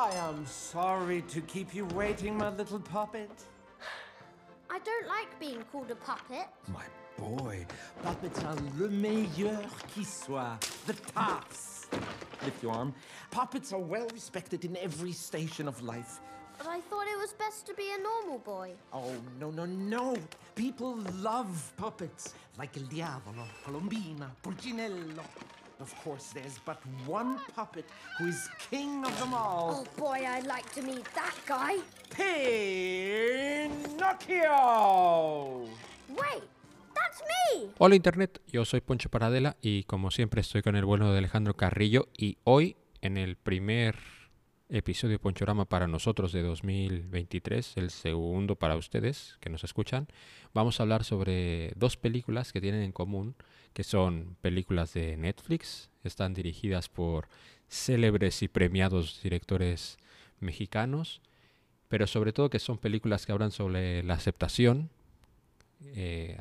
I am sorry to keep you waiting, my little puppet. I don't like being called a puppet. My boy, puppets are le meilleur qui soit. The tops. Lift your arm. Puppets are well respected in every station of life. But I thought it was best to be a normal boy. Oh, no, no, no. People love puppets, like El Diavolo, Colombina, Pulcinello. Of course, there's but one puppet who is king of them all. Oh boy, I'd like to meet that guy. Pinocchio! Wait, that's me! Hola Internet, yo soy Poncho Paradela y como siempre estoy con el bueno de Alejandro Carrillo y hoy en el primer episodio de Ponchorama para nosotros de 2023, el segundo para ustedes que nos escuchan, vamos a hablar sobre dos películas que tienen en común, que son películas de Netflix, están dirigidas por célebres y premiados directores mexicanos, pero sobre todo que son películas que hablan sobre la aceptación, eh,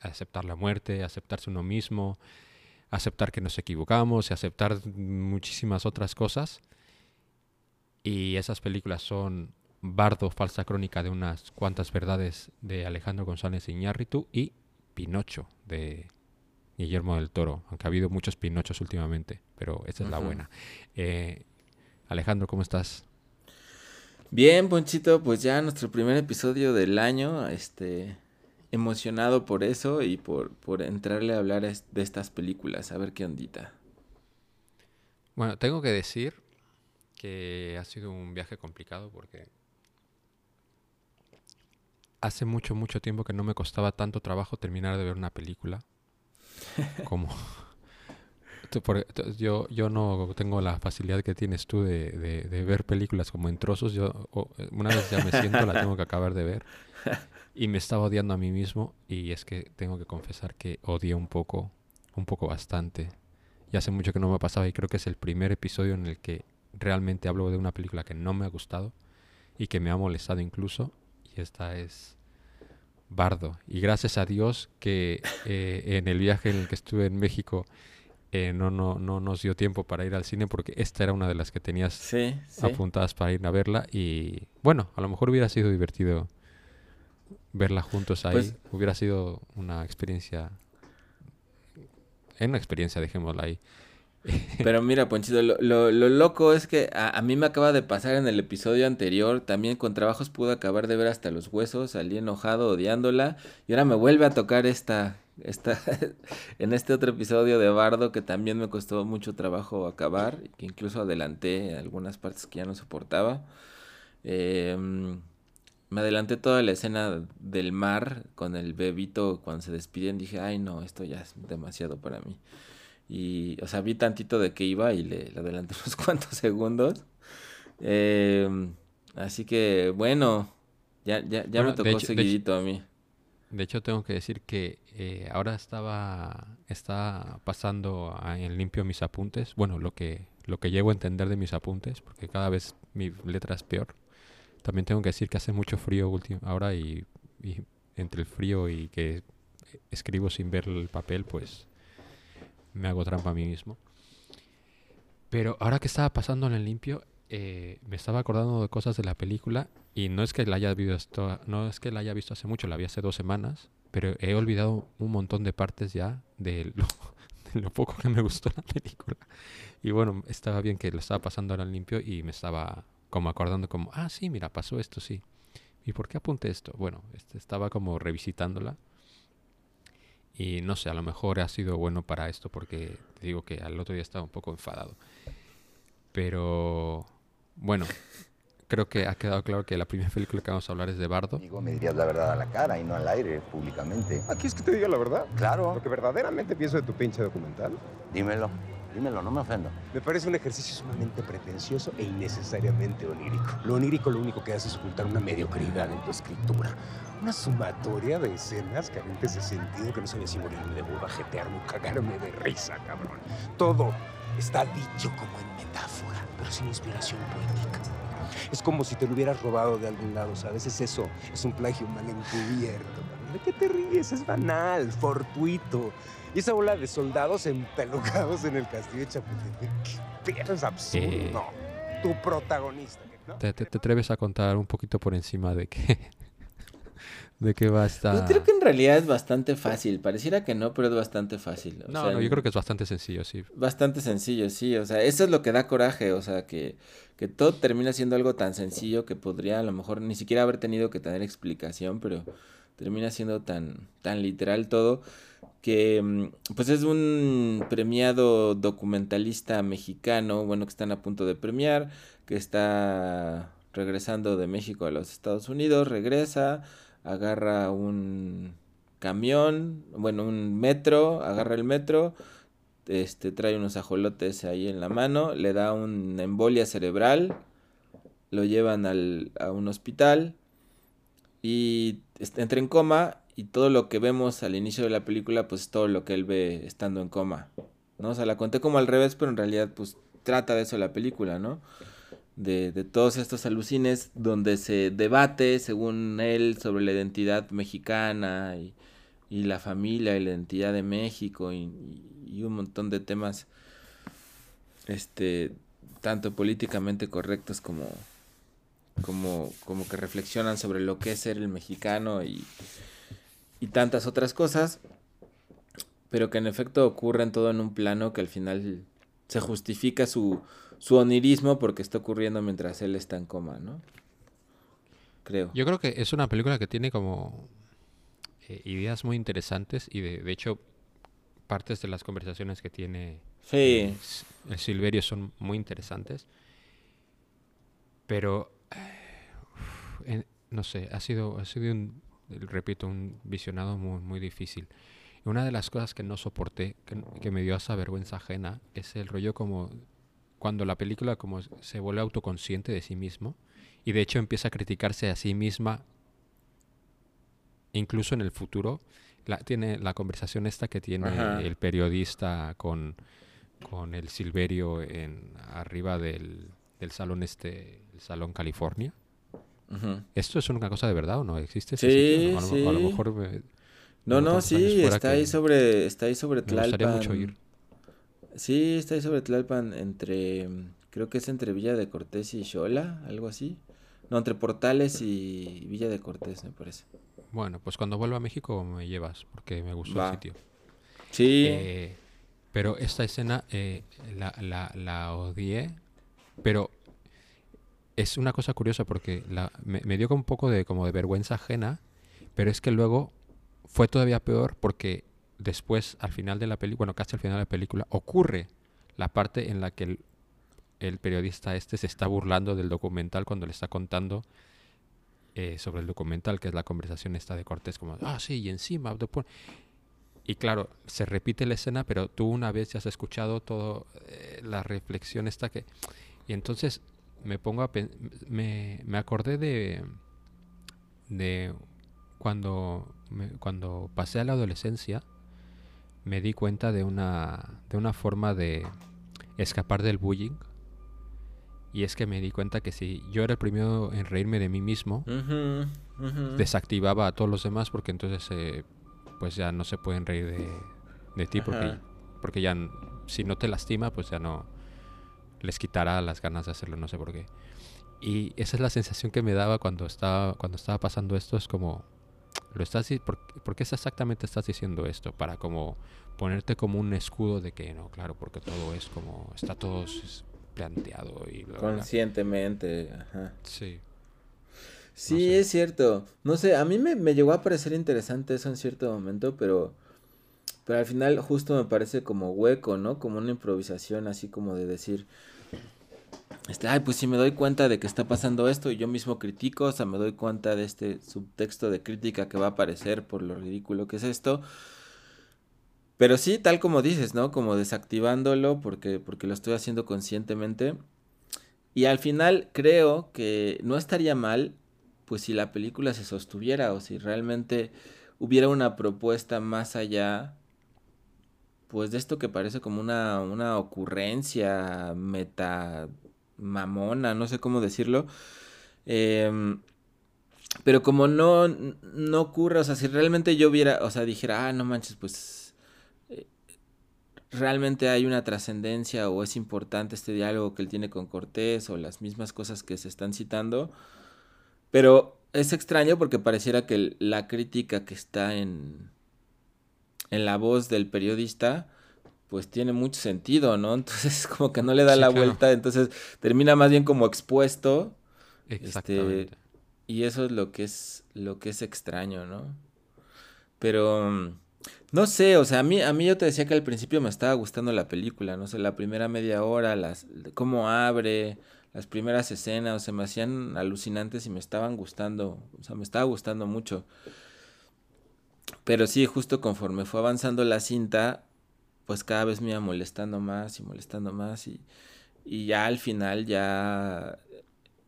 aceptar la muerte, aceptarse uno mismo, aceptar que nos equivocamos y aceptar muchísimas otras cosas. Y esas películas son Bardo, falsa crónica de unas cuantas verdades de Alejandro González Iñárritu y Pinocho de Guillermo del Toro, aunque ha habido muchos Pinochos últimamente, pero esta es la buena. Eh, Alejandro, ¿cómo estás? Bien, Ponchito, pues ya nuestro primer episodio del año, este, emocionado por eso y por, por entrarle a hablar de estas películas, a ver qué ondita. Bueno, tengo que decir que ha sido un viaje complicado porque hace mucho, mucho tiempo que no me costaba tanto trabajo terminar de ver una película como... yo, yo no tengo la facilidad que tienes tú de, de, ver películas como en trozos. Yo una vez ya me siento, la tengo que acabar de ver. Y me estaba odiando a mí mismo. Y es que tengo que confesar que odié un poco, un poco bastante. Y hace mucho que no me pasaba y creo que es el primer episodio en el que realmente hablo de una película que no me ha gustado y que me ha molestado incluso. Y esta es Bardo. Y gracias a Dios que eh, en el viaje en el que estuve en México eh, no, no, no nos dio tiempo para ir al cine porque esta era una de las que tenías apuntadas para ir a verla. Y bueno, a lo mejor hubiera sido divertido verla juntos ahí. Pues hubiera sido una experiencia. En una experiencia, dejémosla ahí. Pero mira, Ponchito, lo, lo, loco es que a, mí me acaba de pasar en el episodio anterior, también con trabajos pude acabar de ver hasta los huesos, salí enojado, odiándola, y ahora me vuelve a tocar esta, esta en este otro episodio de Bardo que también me costó mucho trabajo acabar, que incluso adelanté algunas partes que ya no soportaba. Em, me adelanté toda la escena del mar con el bebito cuando se despiden, dije, ay no, esto ya es demasiado para mí. Y, o sea, vi tantito de que iba y le, adelanté unos cuantos segundos. Em, así que, bueno, ya, ya, ya me tocó seguidito a mí. De hecho, tengo que decir que eh, ahora estaba está pasando en limpio mis apuntes. Bueno, lo que lo que llego a entender de mis apuntes, porque cada vez mi letra es peor. También tengo que decir que hace mucho frío ahora y, y entre el frío y que escribo sin ver el papel, pues me hago trampa a mí mismo. Pero ahora que estaba pasando en el limpio, eh, me estaba acordando de cosas de la película y no es que la haya visto no es que la haya visto hace mucho, la vi hace dos semanas, pero he olvidado un montón de partes ya de lo, poco que me gustó la película. Y bueno, estaba bien que lo estaba pasando ahora en limpio y me estaba como acordando como, ah, sí, mira, pasó esto, sí. ¿Y por qué apunté esto? Bueno, este, estaba como revisitándola y no sé, a lo mejor ha sido bueno para esto porque te digo que al otro día estaba un poco enfadado. Pero bueno, creo que ha quedado claro que la primera película que vamos a hablar es de Bardo. Digo, me dirías la verdad a la cara y no al aire, públicamente. ¿Aquí es que te diga la verdad? Claro. Lo que verdaderamente pienso de tu pinche documental. Dímelo. Dímelo, no me ofendo. Me parece un ejercicio sumamente pretencioso e innecesariamente onírico. Lo onírico lo único que hace es ocultar una mediocridad en tu escritura. Una sumatoria de escenas carentes de sentido que no sabía si morirme de burro, jetearme o cagarme de risa, cabrón. Todo está dicho como en metáfora, pero sin inspiración poética. Es como si te lo hubieras robado de algún lado, ¿sabes? Es eso, es un plagio mal encubierto. ¿De qué te ríes? Es banal, fortuito. Y esa bola de soldados empelucados en el castillo de Chapultepec, ¿qué es absurdo? Eh, tu protagonista. ¿no? ¿Te, te, te atreves a contar un poquito por encima de qué, de qué va a estar? Yo creo que en realidad es bastante fácil. Pareciera que no, pero es bastante fácil. O No, sea, no, yo creo que es bastante sencillo, sí. Bastante sencillo, sí. O sea, eso es lo que da coraje. O sea, que, que todo termina siendo algo tan sencillo que podría a lo mejor ni siquiera haber tenido que tener explicación, pero termina siendo tan, tan literal todo que mm, pues es un premiado documentalista mexicano, bueno, que están a punto de premiar, que está regresando de México a los Estados Unidos, regresa, agarra un camión, bueno, un metro, agarra el metro, este trae unos ajolotes ahí en la mano, le da una embolia cerebral, lo llevan al, a un hospital y entra en coma y todo lo que vemos al inicio de la película pues es todo lo que él ve estando en coma, ¿no? O sea, la conté como al revés, pero en realidad pues trata de eso la película, ¿no? De, de todos estos alucines donde se debate, según él, sobre la identidad mexicana y, y la familia y la identidad de México y, y un montón de temas, este, tanto políticamente correctos como, como, como que reflexionan sobre lo que es ser el mexicano y, y tantas otras cosas, pero que en efecto ocurren todo en un plano que al final se justifica su, su onirismo porque está ocurriendo mientras él está en coma, ¿no? Creo. Yo creo que es una película que tiene como eh, ideas muy interesantes y de, de hecho partes de las conversaciones que tiene Sí. eh, el Silverio son muy interesantes. Pero, eh, no sé, ha sido, ha sido un, repito, un visionado muy, muy difícil. Y una de las cosas que no soporté, que, que me dio esa vergüenza ajena, es el rollo como cuando la película como se vuelve autoconsciente de sí mismo y de hecho empieza a criticarse a sí misma incluso en el futuro. La, tiene la conversación esta que tiene Ajá. el periodista con, con el Silverio en arriba del, del salón este, el salón California. ¿Esto es una cosa de verdad o no? ¿Existe Sí, sitio? A lo, a lo sí. mejor me- No, no, sí, está ahí sobre, está ahí sobre me gustaría Tlalpan. mucho ir. Sí, está ahí sobre Tlalpan, entre, creo que es entre Villa de Cortés y Xola, algo así. No, entre Portales y Villa de Cortés, me parece. Bueno, pues cuando vuelva a México me llevas, porque me gustó Va. el sitio. Sí, Eh, pero esta escena eh, la, la, la odié, pero es una cosa curiosa porque la, me, me dio un poco de, como de vergüenza ajena, pero es que luego fue todavía peor porque después, al final de la película, bueno, casi al final de la película, ocurre la parte en la que el, el periodista este se está burlando del documental cuando le está contando eh, sobre el documental, que es la conversación esta de Cortés, como, ah, sí, y encima... después-". Y claro, se repite la escena, pero tú una vez ya has escuchado todo eh, la reflexión esta que... Y entonces me pongo a... Me, me acordé de... De cuando, me- cuando pasé a la adolescencia, me di cuenta de una, de una forma de escapar del bullying. Y es que me di cuenta que si yo era el primero en reírme de mí mismo, desactivaba a todos los demás porque entonces eh, pues ya no se pueden reír de, de ti porque, Ajá. porque ya si no te lastima pues ya no les quitará las ganas de hacerlo no sé por qué y esa es la sensación que me daba cuando estaba cuando estaba pasando esto es como lo estás por, ¿por qué exactamente estás diciendo esto para como ponerte como un escudo de que no claro porque todo es como está todo planteado y bla, bla, bla. Conscientemente, ajá. sí Sí, sé. es cierto. No sé, a mí me, me llegó a parecer interesante eso en cierto momento, pero, pero al final justo me parece como hueco, ¿no? Como una improvisación así como de decir, este, ay, pues si me doy cuenta de que está pasando esto y yo mismo critico, o sea, me doy cuenta de este subtexto de crítica que va a aparecer por lo ridículo que es esto. Pero sí, tal como dices, ¿no? Como desactivándolo porque, porque lo estoy haciendo conscientemente. Y al final creo que no estaría mal, pues si la película se sostuviera o si realmente hubiera una propuesta más allá, pues de esto que parece como una, una ocurrencia meta mamona, no sé cómo decirlo. Em, pero como no, no ocurre, o sea, si realmente yo viera, o sea, dijera, ah, no manches, pues realmente hay una trascendencia o es importante este diálogo que él tiene con Cortés o las mismas cosas que se están citando. Pero es extraño porque pareciera que la crítica que está en, en la voz del periodista pues tiene mucho sentido, ¿no? Entonces como que no le da la vuelta, entonces termina más bien como expuesto. Este, Exactamente. y eso es lo que es lo que es extraño, ¿no? Pero no sé, o sea, a mí a mí yo te decía que al principio me estaba gustando la película, no sé, la primera media hora, las cómo abre, las primeras escenas, o sea, me hacían alucinantes y me estaban gustando, o sea, me estaba gustando mucho. Pero sí, justo conforme fue avanzando la cinta, pues cada vez me iba molestando más y molestando más y, y ya al final ya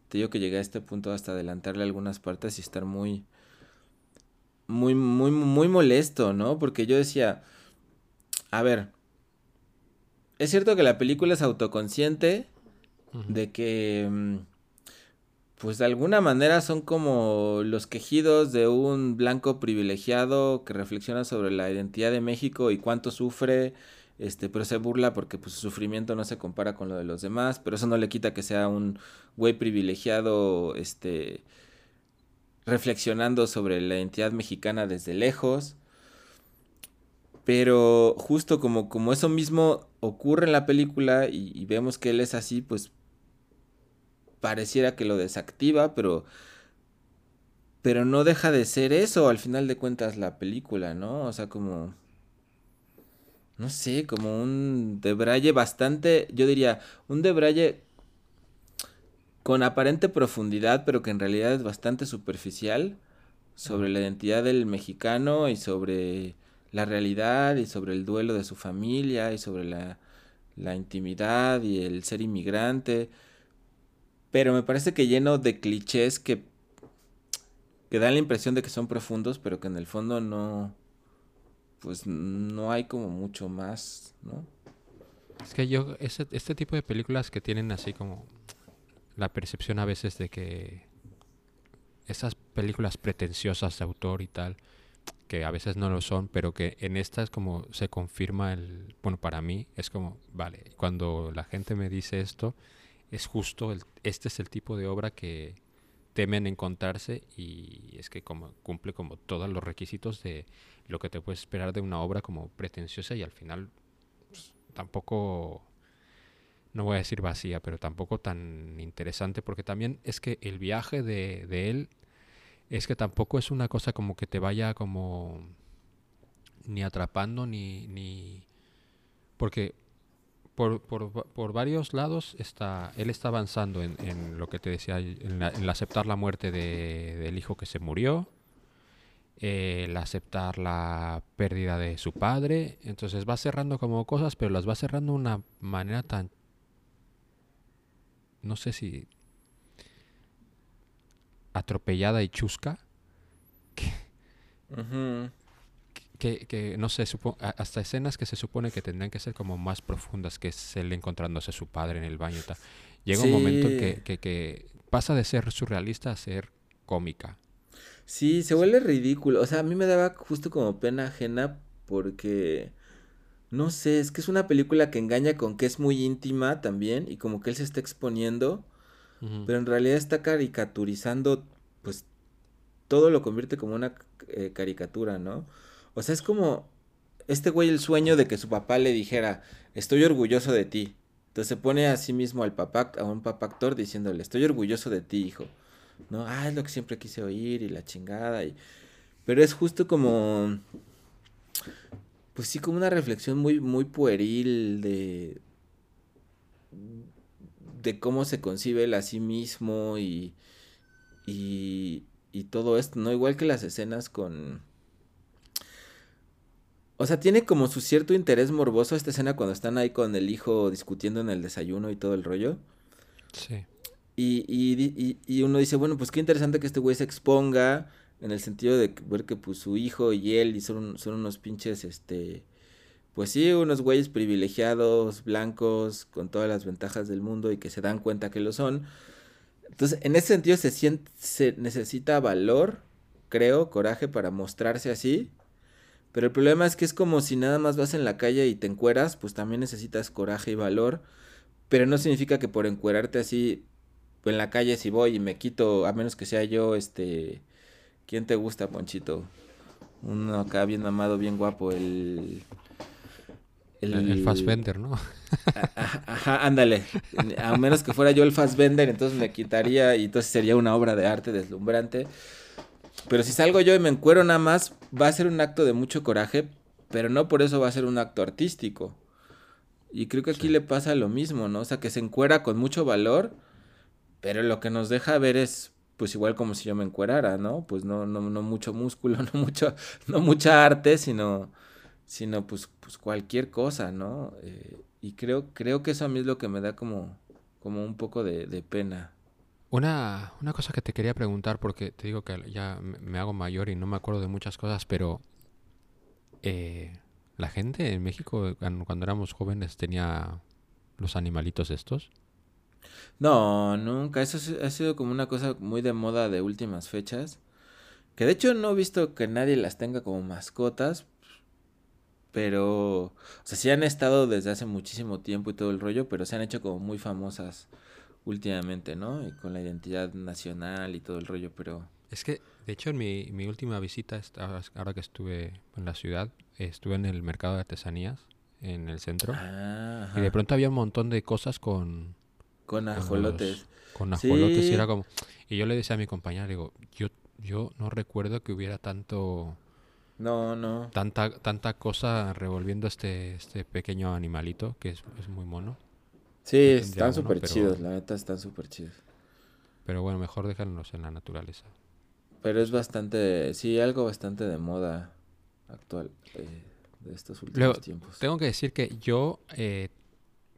te digo que llegué a este punto hasta adelantarle algunas partes y estar muy muy muy muy molesto, ¿no? Porque yo decía, a ver, es cierto que la película es autoconsciente de que mm, pues de alguna manera son como los quejidos de un blanco privilegiado que reflexiona sobre la identidad de México y cuánto sufre, este, pero se burla porque pues, su sufrimiento no se compara con lo de los demás, pero eso no le quita que sea un güey privilegiado, este, reflexionando sobre la identidad mexicana desde lejos. Pero justo como, como eso mismo ocurre en la película y, y vemos que él es así, pues pareciera que lo desactiva, pero pero no deja de ser eso al final de cuentas la película, ¿no? O sea, como no sé, como un debraye bastante, yo diría, un debraye con aparente profundidad, pero que en realidad es bastante superficial sobre la identidad del mexicano y sobre la realidad y sobre el duelo de su familia y sobre la, la intimidad y el ser inmigrante pero me parece que lleno de clichés que, que dan la impresión de que son profundos, pero que en el fondo no, pues no hay como mucho más, ¿no? Es que yo, ese, este tipo de películas que tienen así como la percepción a veces de que esas películas pretenciosas de autor y tal, que a veces no lo son, pero que en estas como se confirma el, bueno, para mí es como, vale, cuando la gente me dice esto, es justo, este es el tipo de obra que temen encontrarse y es que como cumple como todos los requisitos de lo que te puedes esperar de una obra como pretenciosa y al final pues, tampoco no voy a decir vacía, pero tampoco tan interesante, porque también es que el viaje de, de, él es que tampoco es una cosa como que te vaya como ni atrapando ni, ni porque por, por, por, varios lados está, él está avanzando en, en lo que te decía, en, en aceptar la muerte de, del hijo que se murió, el aceptar la pérdida de su padre, entonces va cerrando como cosas, pero las va cerrando de una manera tan, no sé si atropellada y chusca, que, no sé, hasta escenas que se supone que tendrían que ser como más profundas, que es él encontrándose a su padre en el baño. Tal. Llega un momento en que, que, pasa de ser surrealista a ser cómica. Sí, se vuelve ridículo. O sea, a mí me daba justo como pena ajena porque... No sé, es que es una película que engaña con que es muy íntima también y como que él se está exponiendo, pero en realidad está caricaturizando, pues todo lo convierte como una eh, caricatura, ¿no? O sea, es como este güey el sueño de que su papá le dijera, estoy orgulloso de ti. Entonces se pone a sí mismo al papá, a un papá actor diciéndole, estoy orgulloso de ti, hijo. ¿No? Ah, es lo que siempre quise oír y la chingada. Y... Pero es justo como... Pues sí, como una reflexión muy, muy pueril de... de cómo se concibe él a sí mismo y... y... y todo esto, ¿no? Igual que las escenas con o sea, tiene como su cierto interés morboso esta escena cuando están ahí con el hijo discutiendo en el desayuno y todo el rollo. Sí. Y, y, y, uno dice, bueno, pues qué interesante que este güey se exponga en el sentido de ver que pues su hijo y él y son, son unos pinches, este, pues sí, unos güeyes privilegiados, blancos, con todas las ventajas del mundo y que se dan cuenta que lo son. Entonces, en ese sentido se, siente, se necesita valor, creo, coraje para mostrarse así Pero el problema es que es como si nada más vas en la calle y te encueras, pues también necesitas coraje y valor. Pero no significa que por encuerarte así en la calle si voy y me quito, a menos que sea yo, este... ¿Quién te gusta, Ponchito? Uno acá bien amado, bien guapo, el... El, el Fassbender, ¿no? Ajá, ajá, ándale. A menos que fuera yo el Fassbender, entonces me quitaría y entonces sería una obra de arte deslumbrante. Pero si salgo yo y me encuero nada más, va a ser un acto de mucho coraje, pero no por eso va a ser un acto artístico. Y creo que aquí le pasa lo mismo, ¿no? O sea, que se encuera con mucho valor, pero lo que nos deja ver es, pues igual como si yo me encuerara, ¿no? Pues no, no, no mucho músculo, no mucho, no mucha arte, sino, sino pues, pues cualquier cosa, ¿no? Eh, y creo, creo que eso a mí es lo que me da como, como un poco de, de pena. Una, una cosa que te quería preguntar, porque te digo que ya me hago mayor y no me acuerdo de muchas cosas, pero eh, la gente en México cuando éramos jóvenes tenía los animalitos estos. No, nunca. Eso ha sido como una cosa muy de moda de últimas fechas. Que de hecho no he visto que nadie las tenga como mascotas. Pero, o sea, sí han estado desde hace muchísimo tiempo y todo el rollo, pero se han hecho como muy famosas últimamente, ¿no? Y con la identidad nacional y todo el rollo, pero... Es que, de hecho, en mi, mi última visita, ahora que estuve en la ciudad, estuve en el mercado de artesanías, en el centro, Ah, y de pronto había un montón de cosas con, Con con ajolotes. los- con ajolotes, y Sí. era como... Y yo le decía a mi compañera, digo, yo, yo no recuerdo que hubiera tanto... No, no. Tanta, tanta cosa revolviendo este, este pequeño animalito que es, es muy mono. Sí, están súper pero- chidos, la neta están súper chidos. Pero bueno, mejor déjanos en la naturaleza. Pero es bastante, sí, algo bastante de moda actual eh, de estos últimos Luego, tiempos. Tengo que decir que yo, eh,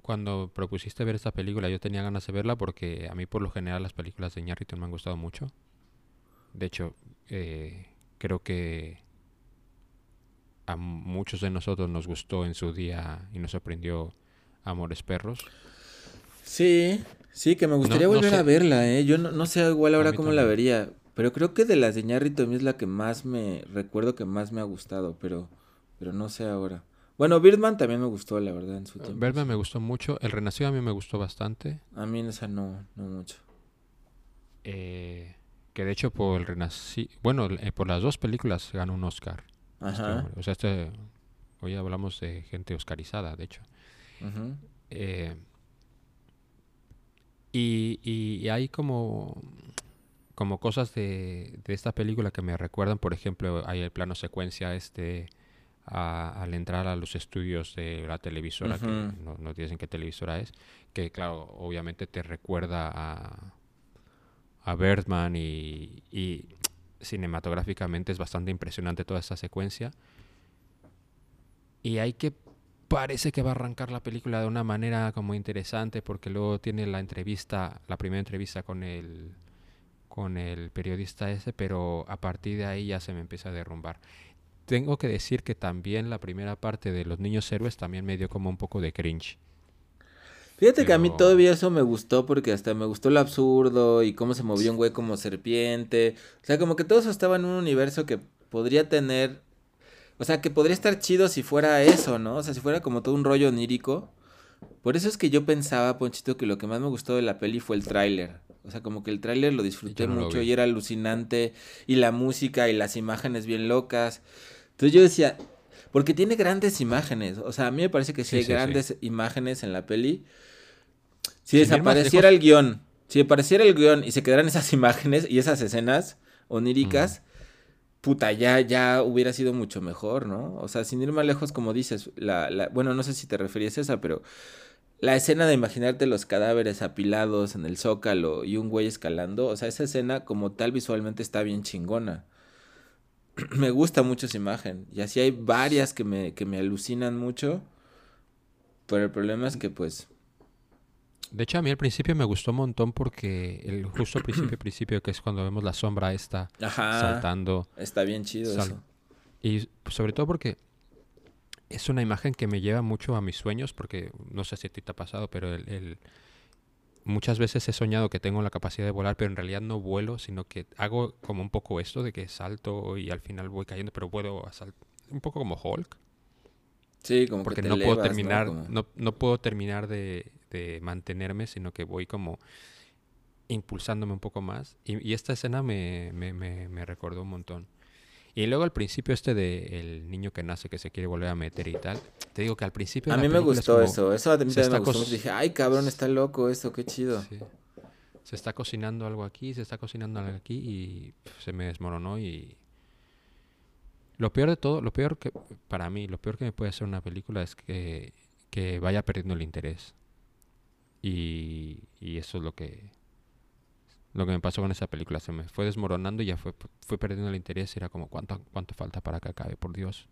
cuando propusiste ver esta película, yo tenía ganas de verla porque a mí por lo general las películas de Iñárritu me han gustado mucho. De hecho, eh, creo que a muchos de nosotros nos gustó en su día y nos sorprendió Amores Perros. Sí, sí, que me gustaría no volver sé. a verla, ¿eh? Yo no, no sé igual ahora cómo la vería, pero creo que de las de mí es la que más me, recuerdo que más me ha gustado, pero, pero no sé ahora. Bueno, Birdman también me gustó, la verdad, en su tiempo. Verme sí. me gustó mucho. El Renacido a mí me gustó bastante. A mí en esa no, no mucho. eh, que de hecho por el Renacido... Bueno, eh, por las dos películas ganó un Oscar. este Ajá. O sea, este, hoy hablamos de gente oscarizada, de hecho. ujú. Eh, y, y- y hay como, como cosas de, de esta película que me recuerdan, por ejemplo, hay el plano secuencia este a- al entrar a los estudios de la televisora, que no, no dicen qué televisora es, que claro, obviamente te recuerda a, a Birdman y, y cinematográficamente es bastante impresionante toda esta secuencia. Y hay que parece que va a arrancar la película de una manera como interesante porque luego tiene la entrevista, la primera entrevista con el con el periodista ese, pero a partir de ahí ya se me empieza a derrumbar. Tengo que decir que también la primera parte de Los Niños Héroes también me dio como un poco de cringe. Fíjate que a mí todavía eso me gustó porque hasta me gustó lo absurdo y cómo se movió un güey como serpiente. O sea, como que todo eso estaba en un universo que podría tener... O sea, que podría estar chido si fuera eso, ¿no? O sea, si fuera como todo un rollo onírico. Por eso es que yo pensaba, Ponchito, que lo que más me gustó de la peli fue el tráiler. O sea, como que el tráiler lo disfruté no mucho y era alucinante. Y la música y las imágenes bien locas. Entonces yo decía, porque tiene grandes imágenes. O sea, a mí me parece que sí, Sí, hay sí, sí. grandes imágenes en la peli. Si Sin desapareciera lejos- el guion, si desapareciera el guion y se quedaran esas imágenes y esas escenas oníricas, puta, ya, ya hubiera sido mucho mejor, ¿no? O sea, sin ir más lejos, como dices, la, la, bueno, no sé si te referías a esa, pero la escena de imaginarte los cadáveres apilados en el zócalo y un güey escalando, o sea, esa escena como tal visualmente está bien chingona. me gusta mucho esa imagen. Y así hay varias que me, que me alucinan mucho. Pero el problema es que pues... De hecho, a mí al principio me gustó un montón porque el justo principio, principio, que es cuando vemos la sombra esta Ajá. saltando. Está bien chido Sal- eso. Y sobre todo porque es una imagen que me lleva mucho a mis sueños, porque no sé si a ti te ha pasado, pero el, el- muchas veces he soñado que tengo la capacidad de volar, pero en realidad no vuelo, sino que hago como un poco esto de que salto y al final voy cayendo, pero puedo asal- un poco como Hulk. Sí, como porque que te no puedo terminar, Como- no, no puedo terminar de, de mantenerme, sino que voy como impulsándome un poco más. Y, y esta escena me, me, me, me recordó un montón. Y luego al principio este de el niño que nace que se quiere volver a meter y tal. Te digo que al principio A mí me película es gustó como- eso. Eso a mí me gustó. cos-. Dije, ay, cabrón, está loco esto, qué chido. Sí. Se está cocinando algo aquí, se está cocinando algo aquí y se me desmoronó y... Lo peor de todo, lo peor que, para mí, lo peor que me puede hacer una película es que, que vaya perdiendo el interés. Y, y eso es lo que, lo que me pasó con esa película. Se me fue desmoronando y ya fue, fue perdiendo el interés. Era como, ¿cuánto, ¿cuánto falta para que acabe? Por Dios.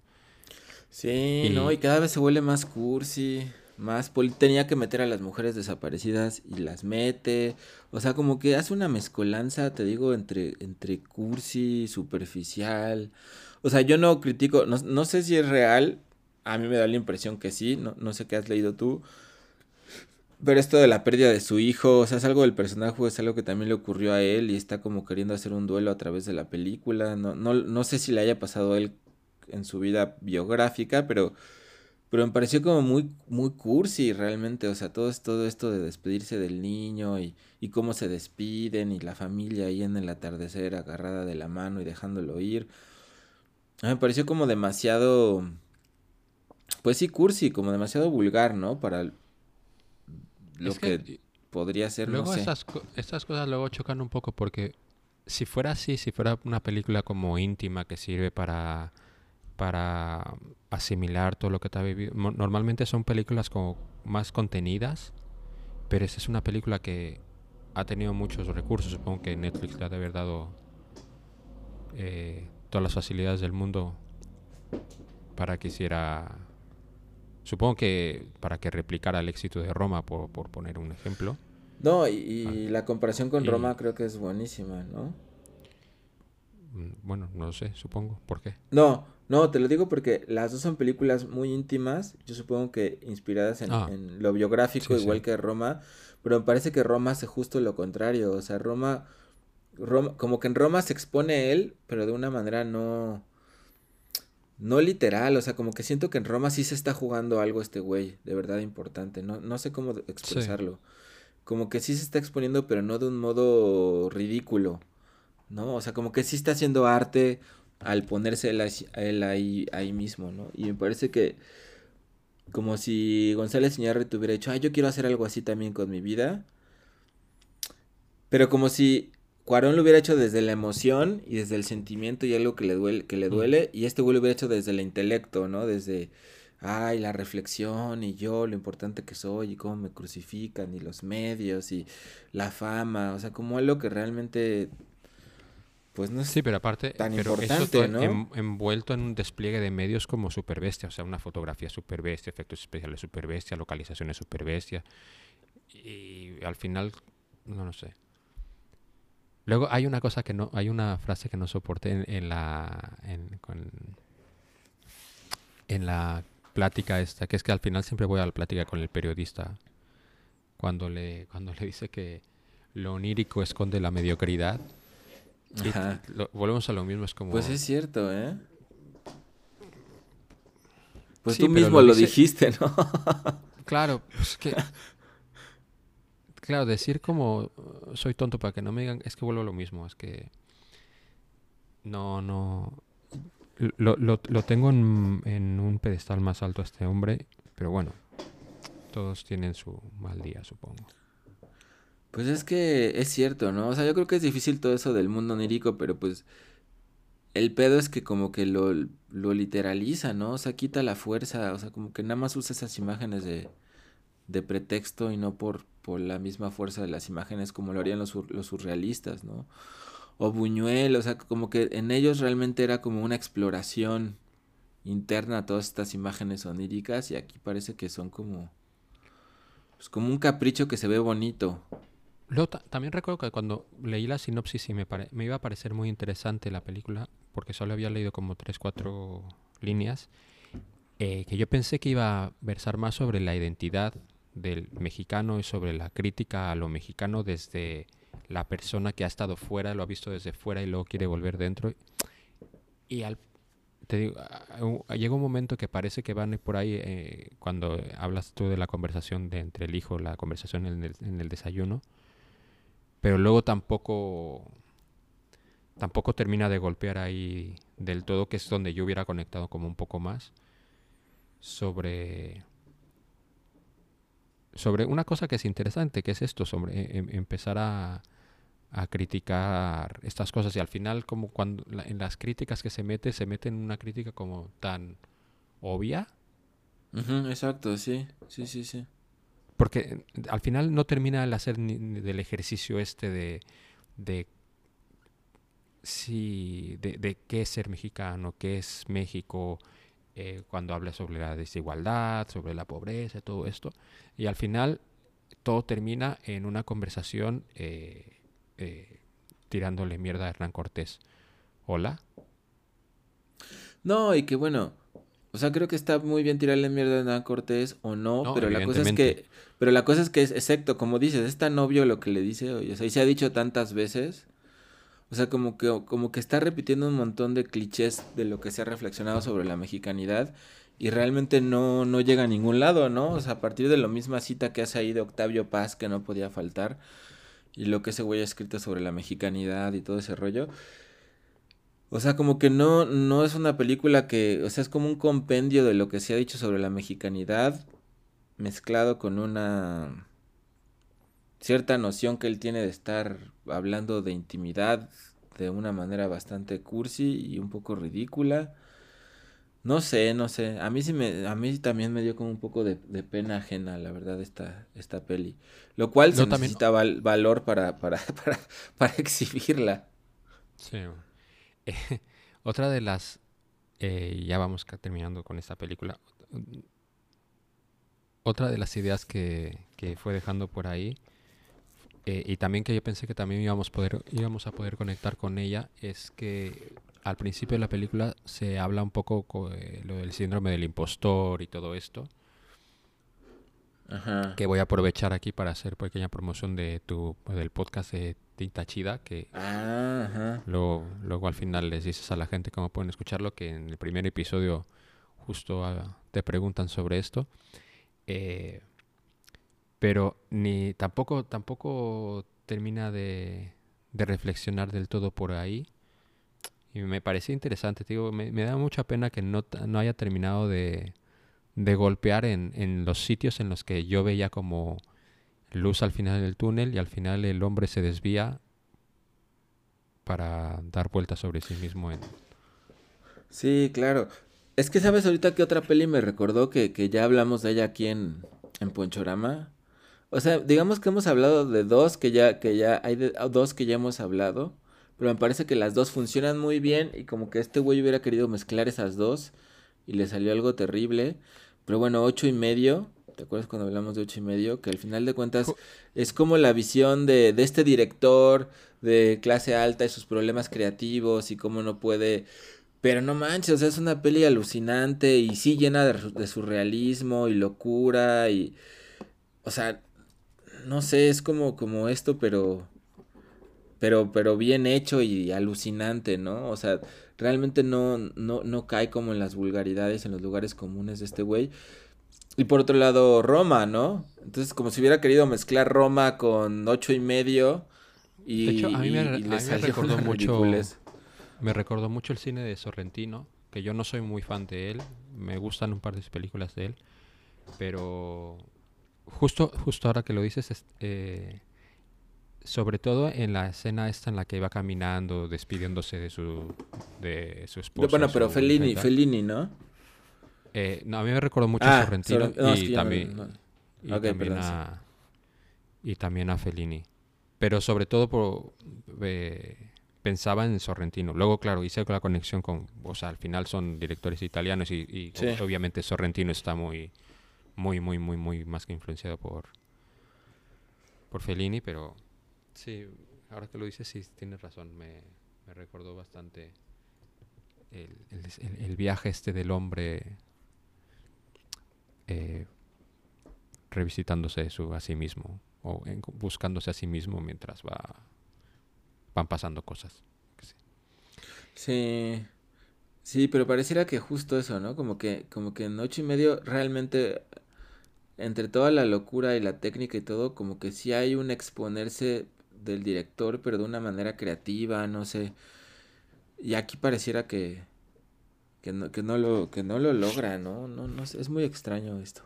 Sí, Y- no, y cada vez se vuelve más cursi, más poli- tenía que meter a las mujeres desaparecidas y las mete, o sea, como que hace una mezcolanza, te digo, entre, entre cursi, superficial, o sea, yo no critico, no, no sé si es real, a mí me da la impresión que sí, no, no sé qué has leído tú, pero esto de la pérdida de su hijo, o sea, es algo del personaje, es algo que también le ocurrió a él y está como queriendo hacer un duelo a través de la película, no, no, no sé si le haya pasado a él en su vida biográfica, pero, pero me pareció como muy, muy cursi realmente, o sea, todo, todo esto de despedirse del niño y, y cómo se despiden y la familia ahí en el atardecer agarrada de la mano y dejándolo ir. Me pareció como demasiado, pues sí, cursi, como demasiado vulgar, ¿no? Para lo Es que, que- podría ser, Luego no sé. estas, estas cosas luego chocan un poco porque si fuera así, si fuera una película como íntima que sirve para, para asimilar todo lo que te ha vivido, normalmente son películas como más contenidas, pero esta es una película que ha tenido muchos recursos. Supongo que Netflix le ha de haber dado eh, todas las facilidades del mundo para que hiciera... Supongo que para que replicara el éxito de Roma, por, por poner un ejemplo. No, y, y la comparación con Y- Roma creo que es buenísima, ¿no? Mm, Bueno, no lo sé, supongo. ¿Por qué? No, no, te lo digo porque las dos son películas muy íntimas, yo supongo que inspiradas en, Ah. en lo biográfico, Sí, igual sí. que Roma, pero me parece que Roma hace justo lo contrario, o sea, Roma, Roma, como que en Roma se expone él, pero de una manera no, no literal, o sea, como que siento que en Roma sí se está jugando algo este güey, de verdad importante, no, no sé cómo expresarlo, como que sí se está exponiendo, pero no de un modo ridículo, ¿no? O sea, como que sí está haciendo arte al ponerse él ahí, ahí mismo, ¿no? Y me parece que como si González Iñárritu hubiera dicho, ay, yo quiero hacer algo así también con mi vida. Pero como si Cuarón lo hubiera hecho desde la emoción y desde el sentimiento y algo que le duele, que le Mm. duele, y este güey lo hubiera hecho desde el intelecto, ¿no? Desde, ay, la reflexión y yo, lo importante que soy y cómo me crucifican y los medios y la fama, o sea, como algo que realmente, pues no sé. Sí, pero aparte, tan pero importante, ¿no? en- envuelto en un despliegue de medios como super bestia, o sea, una fotografía super bestia, efectos especiales super bestia, localizaciones super bestia. Y al final, no lo sé. Luego hay una cosa que no, hay una frase que no soporté en, en la en, con- en la plática esta, que es que al final siempre voy a la plática con el periodista cuando le cuando le dice que lo onírico esconde la mediocridad. Y lo- volvemos a lo mismo, es como... Pues es cierto, ¿eh? Pues Sí, tú mismo lo lo dice- dijiste, ¿no? Claro, pues que... Claro, decir como uh, soy tonto para que no me digan, es que vuelvo a lo mismo, es que... No, no... Lo, lo, tengo en, en un pedestal más alto a este hombre, pero bueno, todos tienen su mal día, supongo. Pues es que es cierto, ¿no? O sea, yo creo que es difícil todo eso del mundo onírico, pero pues el pedo es que como que lo, lo literaliza, ¿no? O sea, quita la fuerza, o sea, como que nada más usa esas imágenes de, de pretexto y no por, por la misma fuerza de las imágenes como lo harían los, los surrealistas, ¿no? O Buñuel, o sea, como que en ellos realmente era como una exploración interna a todas estas imágenes oníricas y aquí parece que son como... Pues como un capricho que se ve bonito. Luego ta- también recuerdo que cuando leí la sinopsis y me, me iba a parecer muy interesante la película, porque solo había leído como tres, cuatro líneas, eh, que yo pensé que iba a versar más sobre la identidad del mexicano y sobre la crítica a lo mexicano desde la persona que ha estado fuera, lo ha visto desde fuera y luego quiere volver dentro. Y al te digo, llega un momento que parece que van por ahí, eh, cuando hablas tú de la conversación de entre el hijo, la conversación en el, en el desayuno, pero luego tampoco, tampoco termina de golpear ahí del todo, que es donde yo hubiera conectado como un poco más sobre sobre una cosa que es interesante, que es esto, sobre eh, em- empezar a, a criticar estas cosas y al final como cuando la- en las críticas que se mete, se mete en una crítica como tan obvia, exacto, sí, sí, sí, sí. porque eh, al final no termina el hacer ni, ni del ejercicio este de, de sí, de, de qué es ser mexicano, qué es México, eh, cuando habla sobre la desigualdad, sobre la pobreza, todo esto. Y al final todo termina en una conversación eh, eh, tirándole mierda a Hernán Cortés. Hola. No, y que bueno, o sea, creo que está muy bien tirarle mierda a Hernán Cortés o no, No, pero la cosa es que, pero la cosa es que es exacto, como dices, es tan obvio lo que le dice, o sea, y se ha dicho tantas veces, o sea, como que, como que está repitiendo un montón de clichés de lo que se ha reflexionado sobre la mexicanidad y realmente no, no llega a ningún lado, ¿no? O sea, a partir de la misma cita que hace ahí de Octavio Paz, que no podía faltar, y lo que ese güey ha escrito sobre la mexicanidad y todo ese rollo. O sea, como que no, no es una película que, o sea, es como un compendio de lo que se ha dicho sobre la mexicanidad, mezclado con una cierta noción que él tiene de estar hablando de intimidad de una manera bastante cursi y un poco ridícula. No sé, no sé. A mí sí me, a mí también me dio como un poco de, de pena ajena, la verdad, esta, esta peli. Lo cual se también- necesita val- valor para, para, para, para exhibirla. Sí. Eh, otra de las... eh, ya vamos terminando con esta película. Otra de las ideas que, que fue dejando por ahí, eh, y también que yo pensé que también íbamos, poder, íbamos a poder conectar con ella, es que al principio de la película se habla un poco co- eh, lo del síndrome del impostor y todo esto. Ajá. Que voy a aprovechar aquí para hacer pequeña promoción de tu, del podcast de Tinta Chida, que Ah, ajá. Luego, luego al final les dices a la gente cómo pueden escucharlo, que en el primer episodio justo ah, te preguntan sobre esto. Eh, pero ni tampoco, tampoco termina de, de reflexionar del todo por ahí. Y me parecía interesante, te digo, me, da mucha pena que no, no haya terminado de, de golpear en, en los sitios en los que yo veía como luz al final del túnel y al final el hombre se desvía para dar vueltas sobre sí mismo en... Sí, claro. Es que, ¿sabes ahorita qué otra peli me recordó que, que ya hablamos de ella aquí en, en Ponchorama? O sea, digamos que hemos hablado de dos que ya, que ya, hay de- dos que ya hemos hablado, pero me parece que las dos funcionan muy bien y como que este güey hubiera querido mezclar esas dos y le salió algo terrible. Pero bueno, ocho y medio, ¿te acuerdas cuando hablamos de ocho y medio? Que al final de cuentas es como la visión de, de este director de clase alta y sus problemas creativos y cómo no puede... Pero no manches, o sea, es una peli alucinante y sí llena de, de surrealismo y locura y... O sea, no sé, es como, como esto, pero... Pero, pero bien hecho y alucinante, ¿no? O sea, realmente no, no, no cae como en las vulgaridades, en los lugares comunes de este güey. Y por otro lado, Roma, ¿no? Entonces, como si hubiera querido mezclar Roma con ocho y medio. Y, De hecho, a mí me, y- re- y a le mí me salió recordó mucho... ridiculez. Me recordó mucho el cine de Sorrentino, que yo no soy muy fan de él, me gustan un par de películas de él, pero justo, justo ahora que lo dices, es- eh, sobre todo en la escena esta en la que va caminando, despidiéndose de su, de su esposa. bueno, pero Fellini, tal. Fellini, ¿no? Eh, no, a mí me recordó mucho Ah, a Sorrentino Sorrent- no, es y, que ya no- también, no. y, también perdón, sí. a, y también a Fellini. Pero sobre todo por, eh, pensaba en Sorrentino. Luego, claro, hice la conexión con, o sea, al final son directores italianos y, y Sí. ob- obviamente Sorrentino está muy, muy, muy, muy, muy más que influenciado por, por Fellini, pero sí, ahora que lo dices, sí, tienes razón, me, me recordó bastante el, el- viaje este del hombre eh, revisitándose su, a sí mismo o buscándose a sí mismo mientras va van pasando cosas. Sí. Sí, pero pareciera que justo eso, ¿no? Como que, como que en ocho y medio realmente, entre toda la locura y la técnica y todo, como que sí hay un exponerse del director, pero de una manera creativa, no sé. Y aquí pareciera que, que no, que no lo, que no lo logra, ¿no? No, no sé, es muy extraño esto.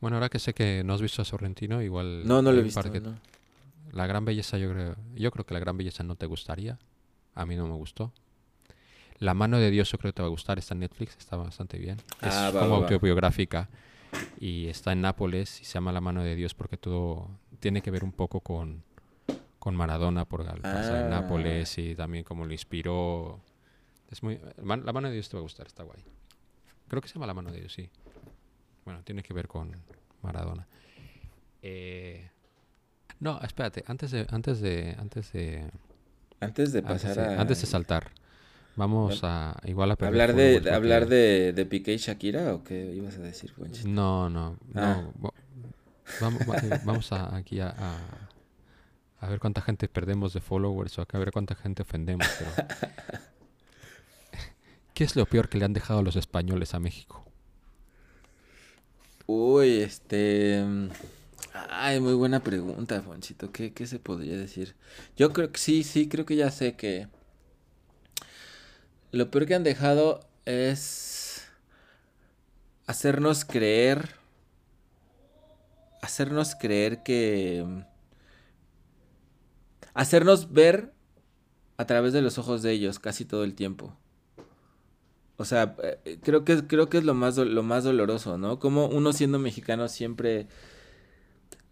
Bueno, ahora que sé que no has visto a Sorrentino, igual... No, no lo he visto, no. La gran belleza, yo creo, yo creo que la gran belleza no te gustaría. A mí no me gustó. La mano de Dios yo creo que te va a gustar. Está en Netflix, está bastante bien. Es Ah, va, como va, va. Y está en Nápoles y se llama La mano de Dios porque todo tiene que ver un poco con, con Maradona por al pasar en Ah. Nápoles y también como lo inspiró. Es muy, la mano de Dios te va a gustar, está guay. Creo que se llama La mano de Dios, sí. Bueno, tiene que ver con Maradona. Eh, no, espérate, antes de, antes de, antes de, Antes de antes pasar de, a... antes de saltar, vamos a igual a ¿Hablar de, hablar de, de Piqué y Shakira o qué ibas a decir, Ponchito? No, no, no. Ah. Vamos, va- eh, vamos a, aquí a, a, a ver cuánta gente perdemos de followers o a ver cuánta gente ofendemos. Pero... ¿Qué es lo peor que le han dejado los españoles a México? Uy, este... Ay, muy buena pregunta, Ponchito. ¿Qué, ¿Qué se podría decir? Yo creo que sí, sí, creo que ya sé que... Lo peor que han dejado es hacernos creer, hacernos creer que, hacernos ver a través de los ojos de ellos casi todo el tiempo. O sea, eh, creo que creo que es lo más lo más doloroso, ¿no? Como uno siendo mexicano siempre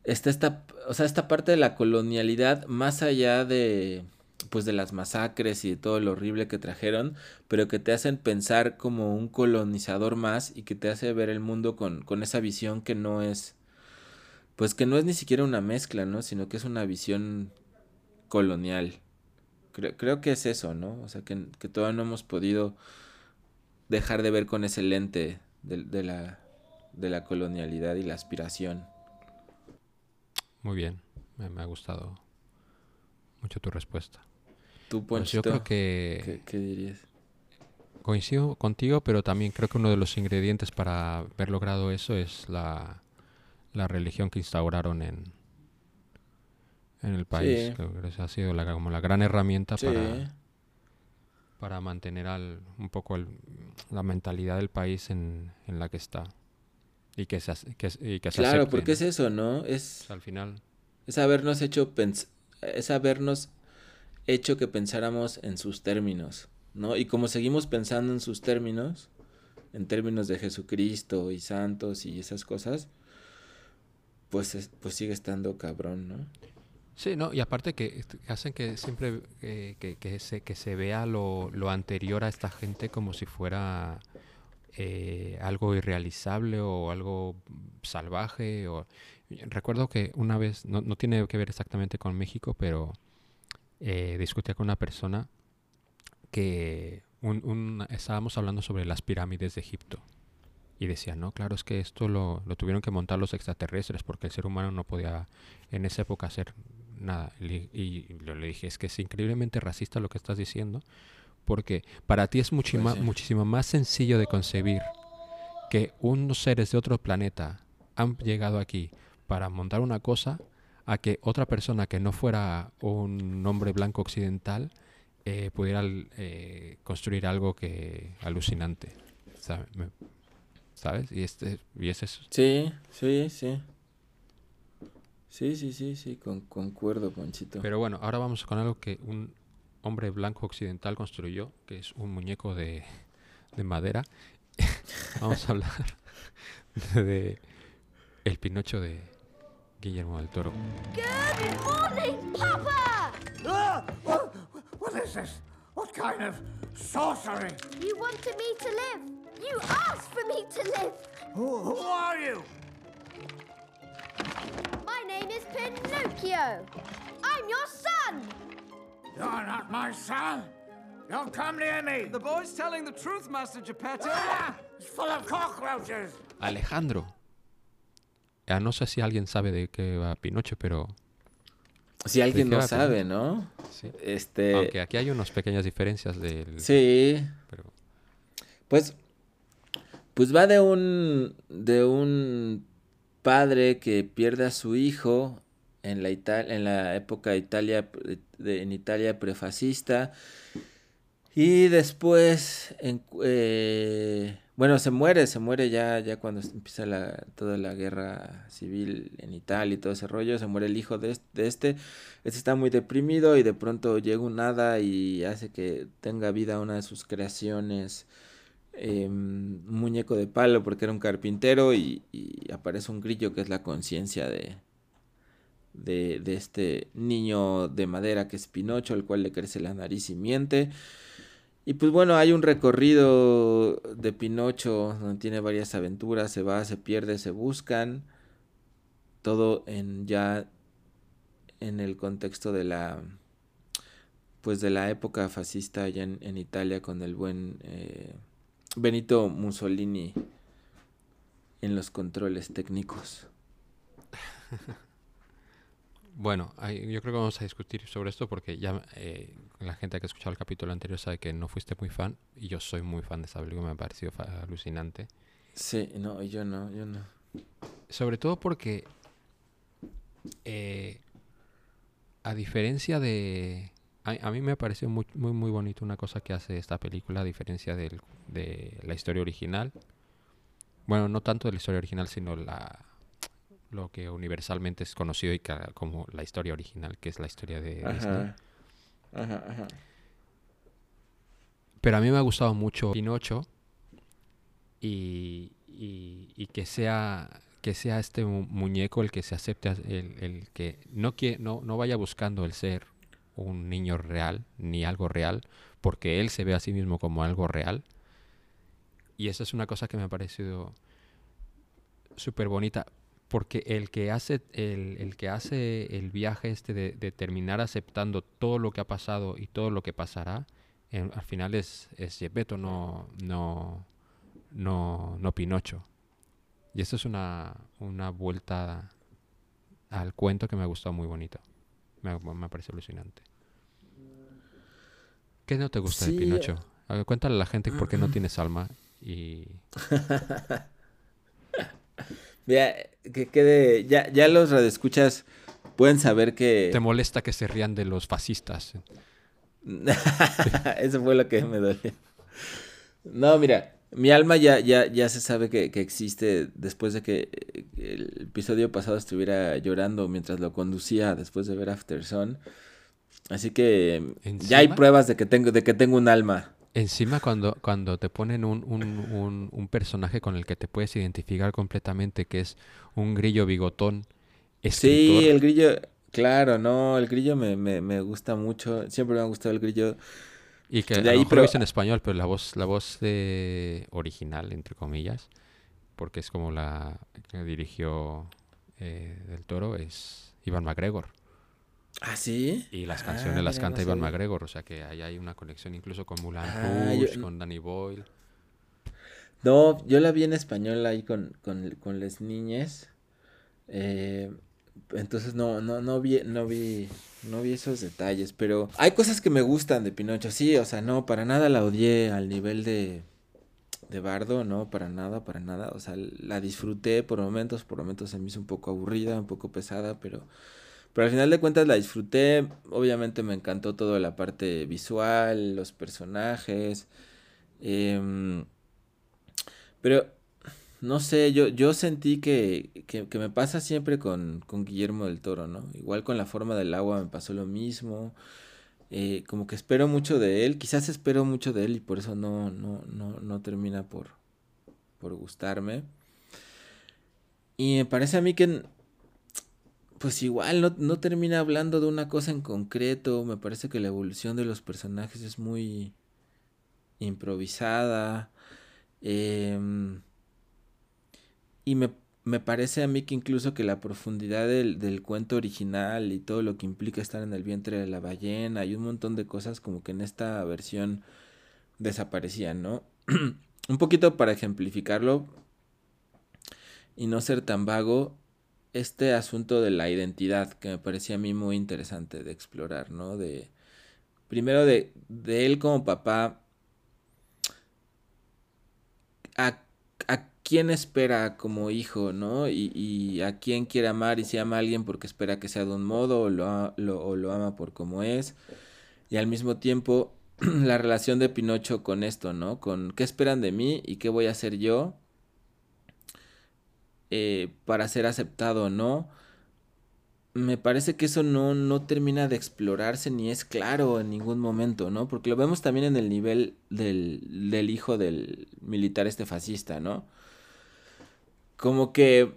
está esta, o sea, esta parte de la colonialidad más allá de pues de las masacres y de todo lo horrible que trajeron, pero que te hacen pensar como un colonizador más y que te hace ver el mundo con, con esa visión que no es, pues que no es ni siquiera una mezcla, ¿no? Sino que es una visión colonial. Creo, creo que es eso, ¿no? O sea, que, que todavía no hemos podido dejar de ver con ese lente de, de la, de la colonialidad y la aspiración. Muy bien, me, me ha gustado mucho tu respuesta. Tú, Pues yo creo que ¿qué, qué dirías? coincido contigo, pero también creo que uno de los ingredientes para haber logrado eso es la, la religión que instauraron en, en el país. Sí. Creo que esa ha sido la, como la gran herramienta Sí, para, para mantener al, un poco el- la mentalidad del país en, en la que está. Y que se, que, y que se claro, acepte, porque ¿no? es eso, ¿no? Es, al final, es habernos hecho pens es habernos hecho que pensáramos en sus términos, ¿no? Y como seguimos pensando en sus términos, en términos de Jesucristo y santos y esas cosas, pues, es- pues sigue estando cabrón, ¿no? Sí, no, y aparte que est- que hacen que siempre eh, que, que se, que se vea lo, lo anterior a esta gente como si fuera eh, algo irrealizable o algo salvaje. O... Recuerdo que una vez, no, no tiene que ver exactamente con México, pero eh, discutía con una persona que un- un- estábamos hablando sobre las pirámides de Egipto. Y decía, no, claro, es que esto lo, lo tuvieron que montar los extraterrestres porque el ser humano no podía en esa época hacer nada. Y, le- y yo le dije, es que es increíblemente racista lo que estás diciendo, porque para ti es muchima- muchísimo más sencillo de concebir que unos seres de otro planeta han llegado aquí para montar una cosa a que otra persona que no fuera un hombre blanco occidental eh, pudiera eh, construir algo que alucinante. ¿Sabes? Y, este, y es eso. Sí, sí, sí. Sí, sí, sí, sí, con, concuerdo, Ponchito. Pero bueno, ahora vamos con algo que un hombre blanco occidental construyó, que es un muñeco de, de madera. vamos a hablar de El Pinocho de Guillermo del Toro. Good morning, Papa! Ah! What, what is this? What kind of sorcery? You wanted me to live. You asked for me to live. Who, who are you? My name is Pinocchio. I'm your son. You're not my son. Don't come near me. The boy's telling the truth, Master Geppetto. Ah! It's full of cockroaches. Alejandro. Ya no sé si alguien sabe de qué va Pinocho, pero Si alguien no sabe, ¿no? Sí. Este, Aunque aquí hay unas pequeñas diferencias del... sí, pero- pues, pues va de un, de un padre que pierde a su hijo en la Ita- en la época de Italia, de- en Italia prefascista, y después, en, eh, bueno, se muere, se muere ya, ya cuando empieza toda la guerra civil en Italia y todo ese rollo, se muere el hijo de este, de este, este está muy deprimido y de pronto llega un hada y hace que tenga vida una de sus creaciones, eh, un muñeco de palo porque era un carpintero y, y aparece un grillo que es la conciencia de, de, de este niño de madera que es Pinocho, al cual le crece la nariz y miente. Y pues bueno, hay un recorrido de Pinocho donde tiene varias aventuras, se va, se pierde, se buscan. Todo en ya en el contexto de la pues de la época fascista allá en, Italia con el buen eh, Benito Mussolini en los controles técnicos. Bueno, yo creo que vamos a discutir sobre esto porque ya eh, la gente que ha escuchado el capítulo anterior sabe que no fuiste muy fan y yo soy muy fan de esa película, me ha parecido alucinante. Sí, no, yo no, yo no. Sobre todo porque, eh, a diferencia de... A, a mí me pareció muy, muy, muy bonito una cosa que hace esta película, a diferencia del- de la historia original. Bueno, no tanto de la historia original, sino la lo que universalmente es conocido y como la historia original, que es la historia de Disney. Ajá. Pero a mí me ha gustado mucho Pinocho y, y- que sea que sea este mu- muñeco el que se acepte, el, el que no, quie- no, no vaya buscando el ser un niño real ni algo real, porque él se ve a sí mismo como algo real. Y esa es una cosa que me ha parecido súper bonita, porque el que hace el, el que hace el viaje este de, de terminar aceptando todo lo que ha pasado y todo lo que pasará, en- al final es, es Gepetto, no, no, no, no Pinocho. Y esto es una, una vuelta al cuento que me ha gustado muy bonito. Me, me parece alucinante. ¿Qué no te gusta Sí, de Pinocho? A ver, cuéntale a la gente por qué no tienes alma y... Mira, que quede, ya, ya los radioescuchas pueden saber que... ¿Te molesta que se rían de los fascistas? Eso fue lo que me dolió. No, mira, mi alma ya, ya, ya se sabe que, que existe después de que eh, el episodio pasado estuviera llorando mientras lo conducía después de ver After Sun. Así que ya hay pruebas de que tengo, de que tengo un alma. Encima cuando, cuando te ponen un, un, un, un personaje con el que te puedes identificar completamente, que es un grillo bigotón, escritor, Sí, el grillo, claro, no, el grillo me, me, me gusta mucho. Siempre me ha gustado el grillo. y que de a ahí, lo mejor pero- lo dice en español, pero la voz, la voz de original, entre comillas, porque es como la que dirigió eh, del Toro, es Iván McGregor. ¿Ah, sí? Y las Ah, canciones las canta no Iván sabía. McGregor, o sea que ahí hay una conexión incluso con Mulan Ah, yo- con Danny Boyle. No, yo la vi en español ahí con, con, con las niñas. Eh, entonces no, no, no vi, no vi, no vi esos detalles. Pero hay cosas que me gustan de Pinocho, sí, o sea, no, para nada la odié al nivel de, de Bardo, no, para nada, para nada. O sea, la disfruté por momentos, por momentos se me hizo un poco aburrida, un poco pesada, pero, pero al final de cuentas la disfruté. Obviamente me encantó toda la parte visual, los personajes. em, pero no sé, yo, yo sentí que, que, me pasa siempre con, con Guillermo del Toro, ¿no? Igual con la forma del agua me pasó lo mismo. eh, como que espero mucho de él, quizás espero mucho de él y por eso no, no, no, no termina por, por gustarme. Y me parece a mí que, pues igual no, no termina hablando de una cosa en concreto. Me parece que la evolución de los personajes es muy improvisada. Em, y me, me parece a mí que incluso que la profundidad del, del cuento original y todo lo que implica estar en el vientre de la ballena y un montón de cosas como que en esta versión desaparecían, ¿no? un poquito para ejemplificarlo y no ser tan vago, este asunto de la identidad que me parecía a mí muy interesante de explorar, ¿no? De primero de, de él como papá a, a quién espera como hijo, ¿no? Y, y, a quién quiere amar y si ama a alguien porque espera que sea de un modo o lo, o lo ama por como es. Y al mismo tiempo la relación de Pinocho con esto, ¿no? Con qué esperan de mí y qué voy a hacer yo eh, para ser aceptado o no. Me parece que eso no, no termina de explorarse ni es claro en ningún momento, ¿no? Porque lo vemos también en el nivel del, del hijo del militar este fascista, ¿no? Como que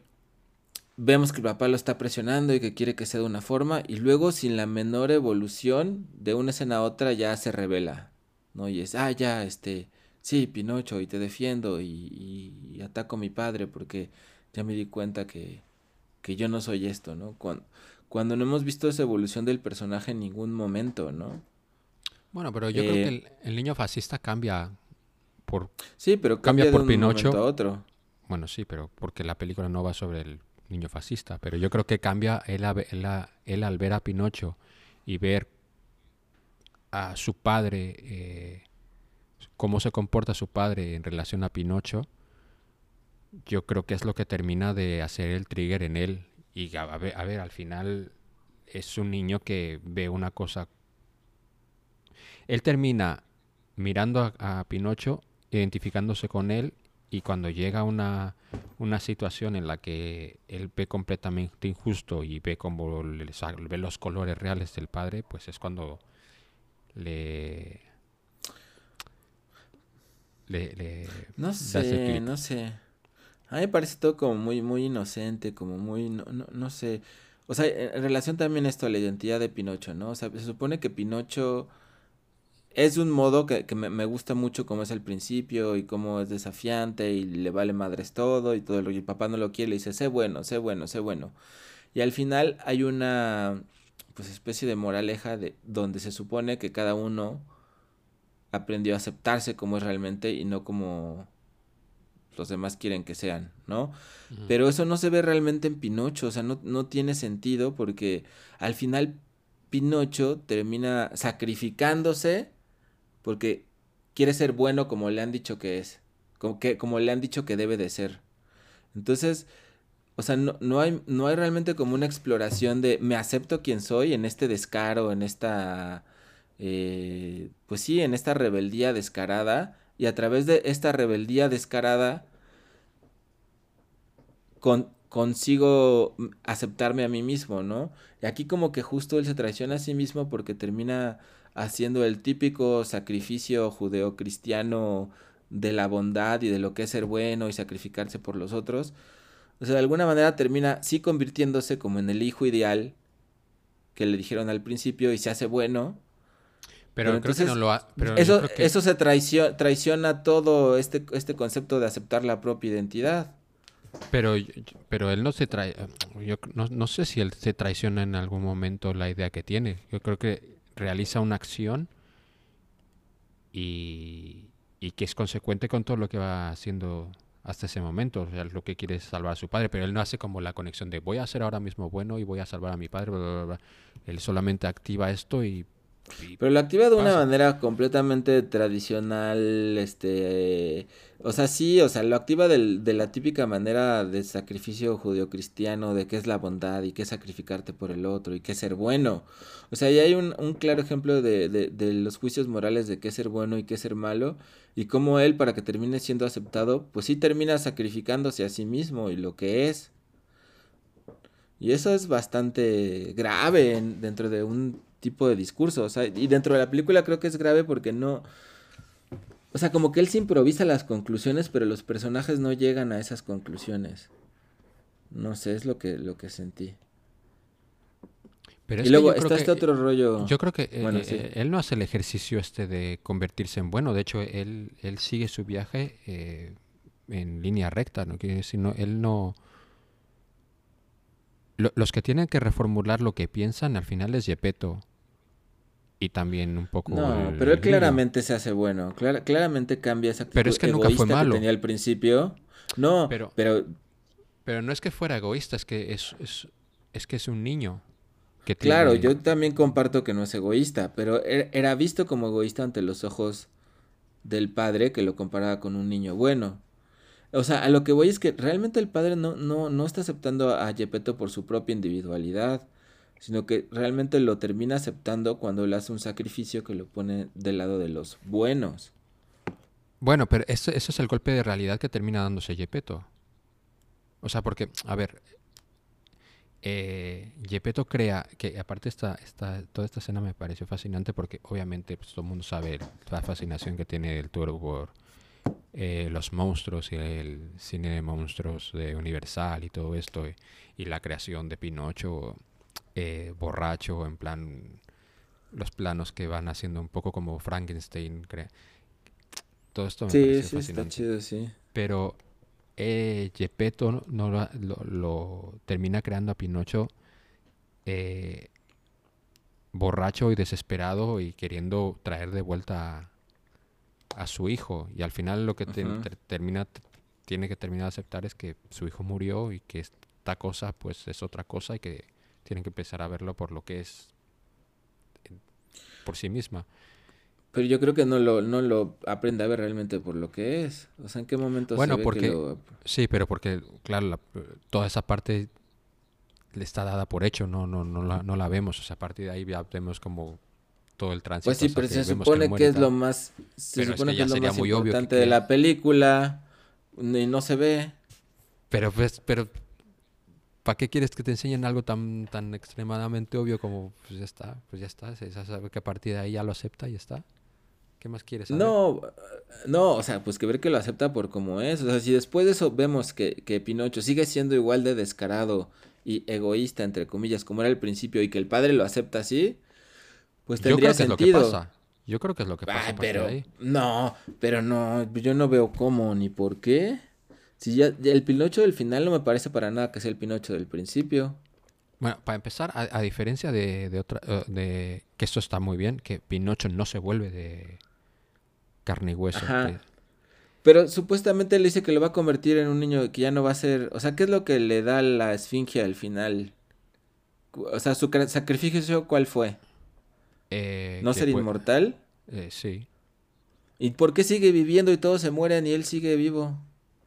vemos que el papá lo está presionando y que quiere que sea de una forma y luego sin la menor evolución de una escena a otra ya se revela, ¿no? Y es, ah, ya, este, sí, Pinocho, y te defiendo y, y, y ataco a mi padre porque ya me di cuenta que, que yo no soy esto, ¿no? Cuando, cuando no hemos visto esa evolución del personaje en ningún momento, ¿no? Bueno, pero yo eh, creo que el, el, niño fascista cambia por... Sí, pero cambia, cambia por de un Pinocho. a otro. Bueno, sí, pero porque la película no va sobre el niño fascista, pero yo creo que cambia él, él, él al ver a Pinocho y ver a su padre, eh, cómo se comporta su padre en relación a Pinocho, yo creo que es lo que termina de hacer el trigger en él. Y a, ver, a ver, al final es un niño que ve una cosa. Él termina mirando a, a Pinocho, identificándose con él y cuando llega una, una situación en la que él ve completamente injusto y ve como le, ve los colores reales del padre, pues es cuando le... le, le no sé, no sé. A mí me parece todo como muy, muy inocente, como muy, no, no, no sé. O sea, en relación también esto a la identidad de Pinocho, ¿no? O sea, se supone que Pinocho es un modo que, que me, me, gusta mucho como es al principio y cómo es desafiante y le vale madres todo y todo lo y el papá no lo quiere le dice sé bueno sé bueno sé bueno y al final hay una pues especie de moraleja de donde se supone que cada uno aprendió a aceptarse como es realmente y no como los demás quieren que sean, ¿no? Uh -huh. Pero eso no se ve realmente en Pinocho, o sea, no, no tiene sentido porque al final Pinocho termina sacrificándose porque quiere ser bueno como le han dicho que es, como, que, como le han dicho que debe de ser. Entonces, o sea, no, no, hay, no hay realmente como una exploración de me acepto quien soy en este descaro, en esta, eh, pues sí, en esta rebeldía descarada, y a través de esta rebeldía descarada con, consigo aceptarme a mí mismo, ¿no? Y aquí como que justo él se traiciona a sí mismo porque termina haciendo el típico sacrificio judeocristiano de la bondad y de lo que es ser bueno y sacrificarse por los otros. O sea, de alguna manera termina sí convirtiéndose como en el hijo ideal que le dijeron al principio y se hace bueno. Pero, pero entonces, no lo ha, pero eso, que... eso se traiciona, traiciona todo este, este concepto de aceptar la propia identidad. Pero, pero él no se trae, yo no, no sé si él se traiciona en algún momento la idea que tiene. Yo creo que realiza una acción y, y, que es consecuente con todo lo que va haciendo hasta ese momento. O sea, lo que quiere es salvar a su padre, pero él no hace como la conexión de voy a ser ahora mismo bueno y voy a salvar a mi padre. Bla, bla, bla. Él solamente activa esto y pero lo activa de una manera completamente tradicional, este, o sea, sí, o sea, lo activa del, de la típica manera de sacrificio judio-cristiano, de qué es la bondad y qué es sacrificarte por el otro y qué es ser bueno. O sea, ahí hay un, un claro ejemplo de, de, de, los juicios morales de qué es ser bueno y qué es ser malo y cómo él, para que termine siendo aceptado, pues sí termina sacrificándose a sí mismo y lo que es. Y eso es bastante grave en, dentro de un tipo de discurso. O sea, y dentro de la película creo que es grave porque no. O sea, como que él se improvisa las conclusiones, pero los personajes no llegan a esas conclusiones. No sé, es lo que, lo que sentí. Pero y luego está este otro rollo. Yo creo que bueno, eh, sí. él no hace el ejercicio este de convertirse en bueno. De hecho, él, él sigue su viaje eh, en línea recta. ¿no? Que, sino, él no los que tienen que reformular lo que piensan al final es Yepeto y también un poco. No, el, pero él claramente se hace bueno. Clar, claramente cambia esa actitud pero es que nunca fue malo. que tenía al principio. No, pero, pero Pero no es que fuera egoísta, es que es, es, es que es un niño. Que Claro, yo también comparto que no es egoísta, pero er- era visto como egoísta ante los ojos del padre que lo comparaba con un niño bueno. O sea, a lo que voy es que realmente el padre no, no, no está aceptando a Gepetto por su propia individualidad, sino que realmente lo termina aceptando cuando le hace un sacrificio que lo pone del lado de los buenos. Bueno, pero eso, eso es el golpe de realidad que termina dándose Gepetto. O sea, porque, a ver, eh, crea que aparte esta, esta, toda esta escena me pareció fascinante porque obviamente pues, todo el mundo sabe la fascinación que tiene el Toro por eh, los monstruos y el cine de monstruos de Universal y todo esto y la creación de Pinocho eh, borracho en plan los planos que van haciendo un poco como Frankenstein crea- todo esto me Sí, pareció sí, está fascinante. chido, sí. pero eh, Gepetto no- no lo, lo- lo termina creando a Pinocho eh, borracho y desesperado y queriendo traer de vuelta a, a su hijo. Y al final lo que te- ter- termina tiene que terminar de aceptar es que su hijo murió y que esta cosa pues es otra cosa y que tienen que empezar a verlo por lo que es eh, por sí misma Pero yo creo que no lo, no lo aprende a ver realmente por lo que es. O sea, ¿en qué momento Bueno, se ve que porque- lo- Sí, pero porque, claro, la- toda esa parte le está dada por hecho, no, no, no, la, no la vemos. O sea, a partir de ahí ya vemos como todo el tránsito. Pues sí, pero se supone que es lo más, se Pero es supone que que, ya es lo sería más muy obvio que- importante que- de la película y no se ve. Pero, pues, pero, ¿para qué quieres que te enseñen algo tan, tan extremadamente obvio como, pues ya está, pues ya está, se sabe que a partir de ahí ya lo acepta y ya está? ¿Qué más quieres saber? No, no, o sea, pues que ver que lo acepta por como es. O sea, si después de eso vemos que, que Pinocho sigue siendo igual de descarado y egoísta, entre comillas, como era al principio, y que el padre lo acepta así, pues Yo tendría creo que es lo que sentido. pasa. Yo creo que es lo que pasa. Pero ahí. no, pero no, yo no veo cómo ni por qué. Si ya el Pinocho del final no me parece para nada que sea el Pinocho del principio. Bueno, para empezar, a, a diferencia de, de otra, eh, de que esto está muy bien, que Pinocho no se vuelve de carne y hueso. Ajá. que- Pero supuestamente le dice que lo va a convertir en un niño que ya no va a ser, o sea, ¿qué es lo que le da la esfinge al final? O sea, su sacrificio cuál fue? eh, ¿No ser fue- inmortal? eh, sí. ¿Y por qué sigue viviendo y todos se mueren y él sigue vivo?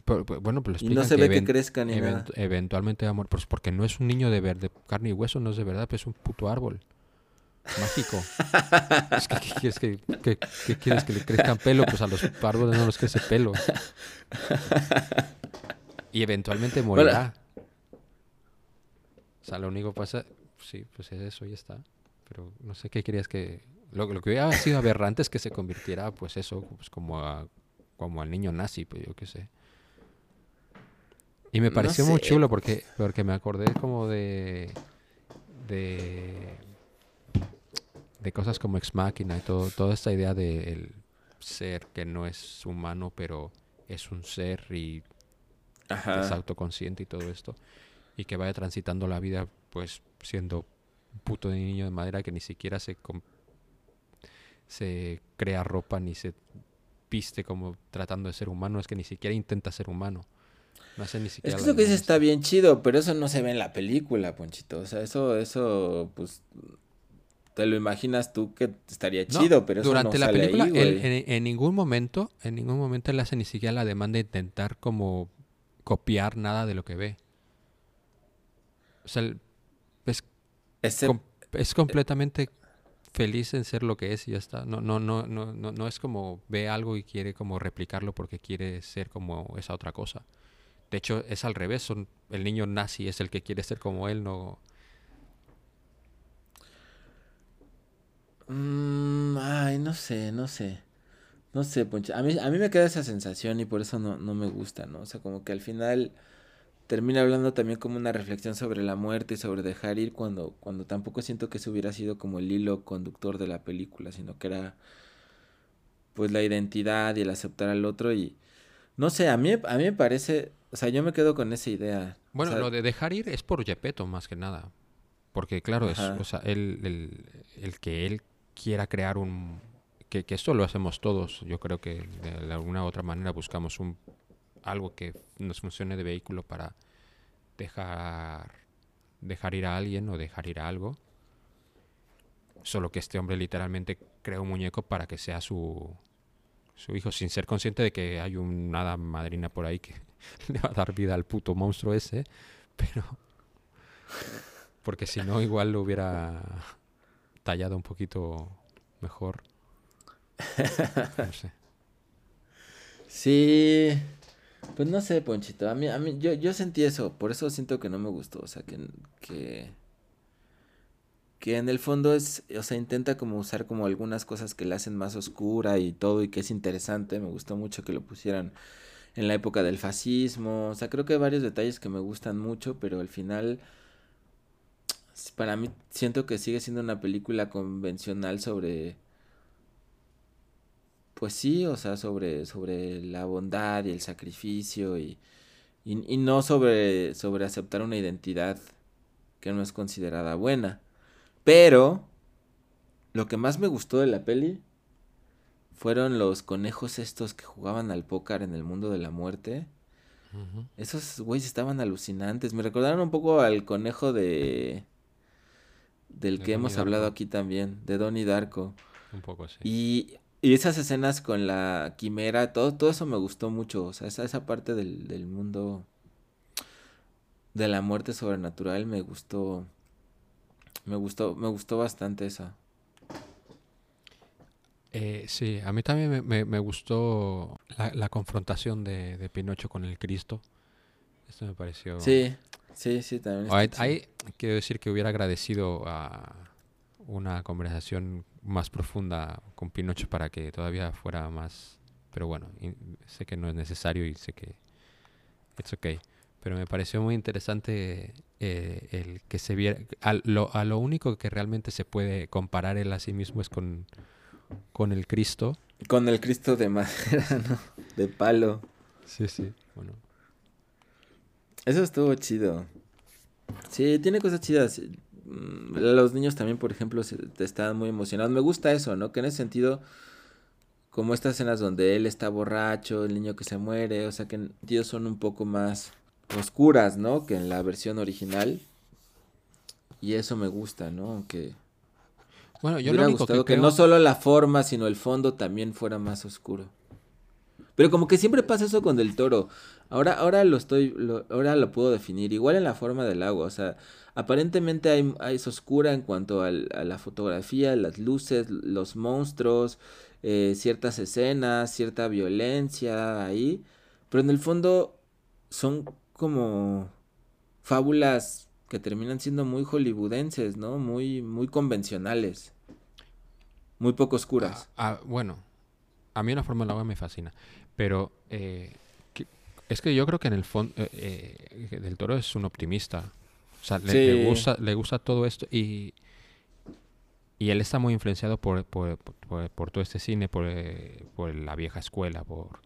Pero, pero, bueno, pues lo Y no se ve que crezca ni nada. event- eventualmente va a morir. Pues porque no es un niño de, ver- de carne y hueso, no es de verdad, pues es un puto árbol. Mágico. Es que, ¿qué quieres que, que- quieres que le crezcan pelo? Pues a los árboles no les crece pelo. Y eventualmente morirá. O sea, lo único que pasa, sí, pues es eso, ya está. Pero no sé qué querías que... Lo, lo que hubiera sido aberrante es que se convirtiera, pues eso, pues como, a, como al niño nazi, pues yo qué sé. Y me No pareció muy chulo porque, porque me acordé como de... de de cosas como Ex Machina y todo, toda esta idea del ser que no es humano, pero es un ser y es autoconsciente y todo esto. Y que vaya transitando la vida, pues, siendo un puto niño de madera que ni siquiera se, se crea ropa ni se viste como tratando de ser humano. Es que ni siquiera intenta ser humano. No hace ni Es que eso que dice está bien chido, pero eso no se ve en la película, Ponchito. O sea, eso, eso, pues, te lo imaginas tú que estaría No, chido, pero eso durante no la sale película ahí, él- en, en ningún momento en ningún momento él hace ni siquiera la demanda de intentar como copiar nada de lo que ve. O sea es, com- es completamente feliz en ser lo que es y ya está. No no no no no no es como ve algo y quiere como replicarlo porque quiere ser como esa otra cosa de hecho es al revés el niño nazi es el que quiere ser como él no Mm, ay, no sé, no sé. No sé, Poncho. A mí, a mí me queda esa sensación y por eso no, no me gusta, ¿no? O sea, como que al final termina hablando también como una reflexión sobre la muerte y sobre dejar ir cuando, cuando tampoco siento que eso hubiera sido como el hilo conductor de la película, sino que era pues la identidad y el aceptar al otro y no sé, a mí, a mí me parece, o sea, yo me quedo con esa idea. O Bueno, sea, lo de dejar ir es por Gepetto más que nada. Porque claro, es, o sea, él, el, el que él quiera crear un... Que, que esto lo hacemos todos. Yo creo que de alguna u otra manera buscamos un algo que nos funcione de vehículo para dejar, dejar ir a alguien o dejar ir a algo. Solo que este hombre literalmente crea un muñeco para que sea su, su hijo, sin ser consciente de que hay un hada madrina por ahí que le va a dar vida al puto monstruo ese. Pero. Porque si no, igual lo hubiera tallado un poquito mejor. No sé. Sí. Pues no sé, Ponchito. A mí, a mí, yo, yo sentí eso. Por eso siento que no me gustó. O sea, que, que. Que en el fondo es. O sea, intenta como usar como algunas cosas que la hacen más oscura y todo. Y que es interesante. Me gustó mucho que lo pusieran en la época del fascismo. O sea, creo que hay varios detalles que me gustan mucho. Pero al final. Para mí siento que sigue siendo una película convencional sobre pues sí, o sea, sobre, sobre la bondad y el sacrificio y, y, y no sobre, sobre aceptar una identidad que no es considerada buena. Pero lo que más me gustó de la peli fueron los conejos estos que jugaban al póker en el mundo de la muerte. Esos güeyes estaban alucinantes. Me recordaron un poco al conejo de... Del De que hemos hablado aquí también, de Donnie Darko. Un poco así. Y, y esas escenas con la quimera, todo, todo eso me gustó mucho. O sea, esa, esa parte del, del mundo de la muerte sobrenatural me gustó. Me gustó, me gustó bastante esa. Eh, sí, a mí también me, me- me gustó la, la confrontación de, de Pinocho con el Cristo. Esto me pareció... Sí, sí, sí, también. Ahí, ahí quiero decir que hubiera agradecido a una conversación más profunda con Pinocho para que todavía fuera más... Pero bueno, sé que no es necesario y sé que... It's okay. Pero me pareció muy interesante eh, el que se viera... A lo, a lo único que realmente se puede comparar él a sí mismo es con, con el Cristo. Con el Cristo de madera, ¿no? De palo. Sí, sí. Bueno, Eso estuvo chido. Sí, tiene cosas chidas. Mm, Los niños también, por ejemplo, se, estaban muy emocionados. Me gusta eso, ¿no? Que en ese sentido, como estas escenas donde él está borracho, el niño que se muere, o sea, que sentido son un poco más oscuras, ¿no? Que en la versión original. Y eso me gusta, ¿no? Aunque Bueno, yo lo hubiera gustado que que, creo... no solo la forma, sino el fondo también fuera más oscuro. Pero como que siempre pasa eso con Del Toro. Ahora, ahora lo estoy, lo- ahora lo puedo definir. Igual en la forma del agua. O sea, aparentemente hay, hay- es oscura en cuanto al- a la fotografía, las luces, los monstruos, eh, ciertas escenas, cierta violencia ahí. Pero en el fondo son como fábulas que terminan siendo muy hollywoodenses, ¿no? Muy, muy convencionales. Muy poco oscuras. Ah, bueno, a mí la forma del agua me fascina, pero eh, que- es que yo creo que en el fondo del Toro es un optimista. O sea, le, gusta, le gusta todo esto y, y él está muy influenciado por, por, por- por todo este cine, por, eh, por la vieja escuela, por,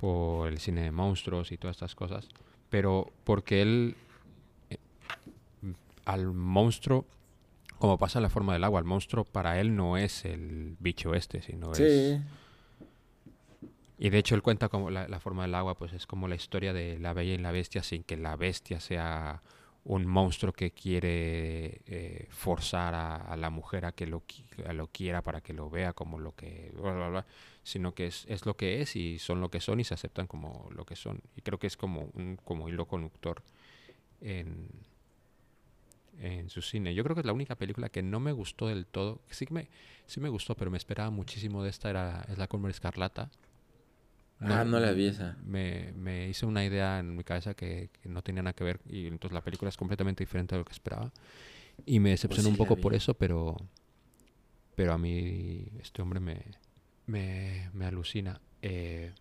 por el cine de monstruos y todas estas cosas. Pero porque él eh, al monstruo, como pasa en la forma del agua, el monstruo para él no es el bicho este, sino es... Sí. Y de hecho él cuenta como la, la forma del agua, pues es como la historia de la bella y la bestia sin que la bestia sea un monstruo que quiere eh, forzar a, a la mujer a que lo, a lo quiera para que lo vea como lo que... bla, bla, bla, sino que es, es lo que es y son lo que son y se aceptan como lo que son. Y creo que es como un como hilo conductor en, en su cine. Yo creo que es la única película que no me gustó del todo. Sí que me, sí me gustó, pero me esperaba muchísimo de esta. Era, es La Escarlata. Ah, no la vi esa. Me, me hice una idea en mi cabeza que, que no tenía nada que ver y entonces la película es completamente diferente a lo que esperaba. Y me decepcionó sí un poco por eso, pero, pero a mí este hombre me, me, me alucina. Eh,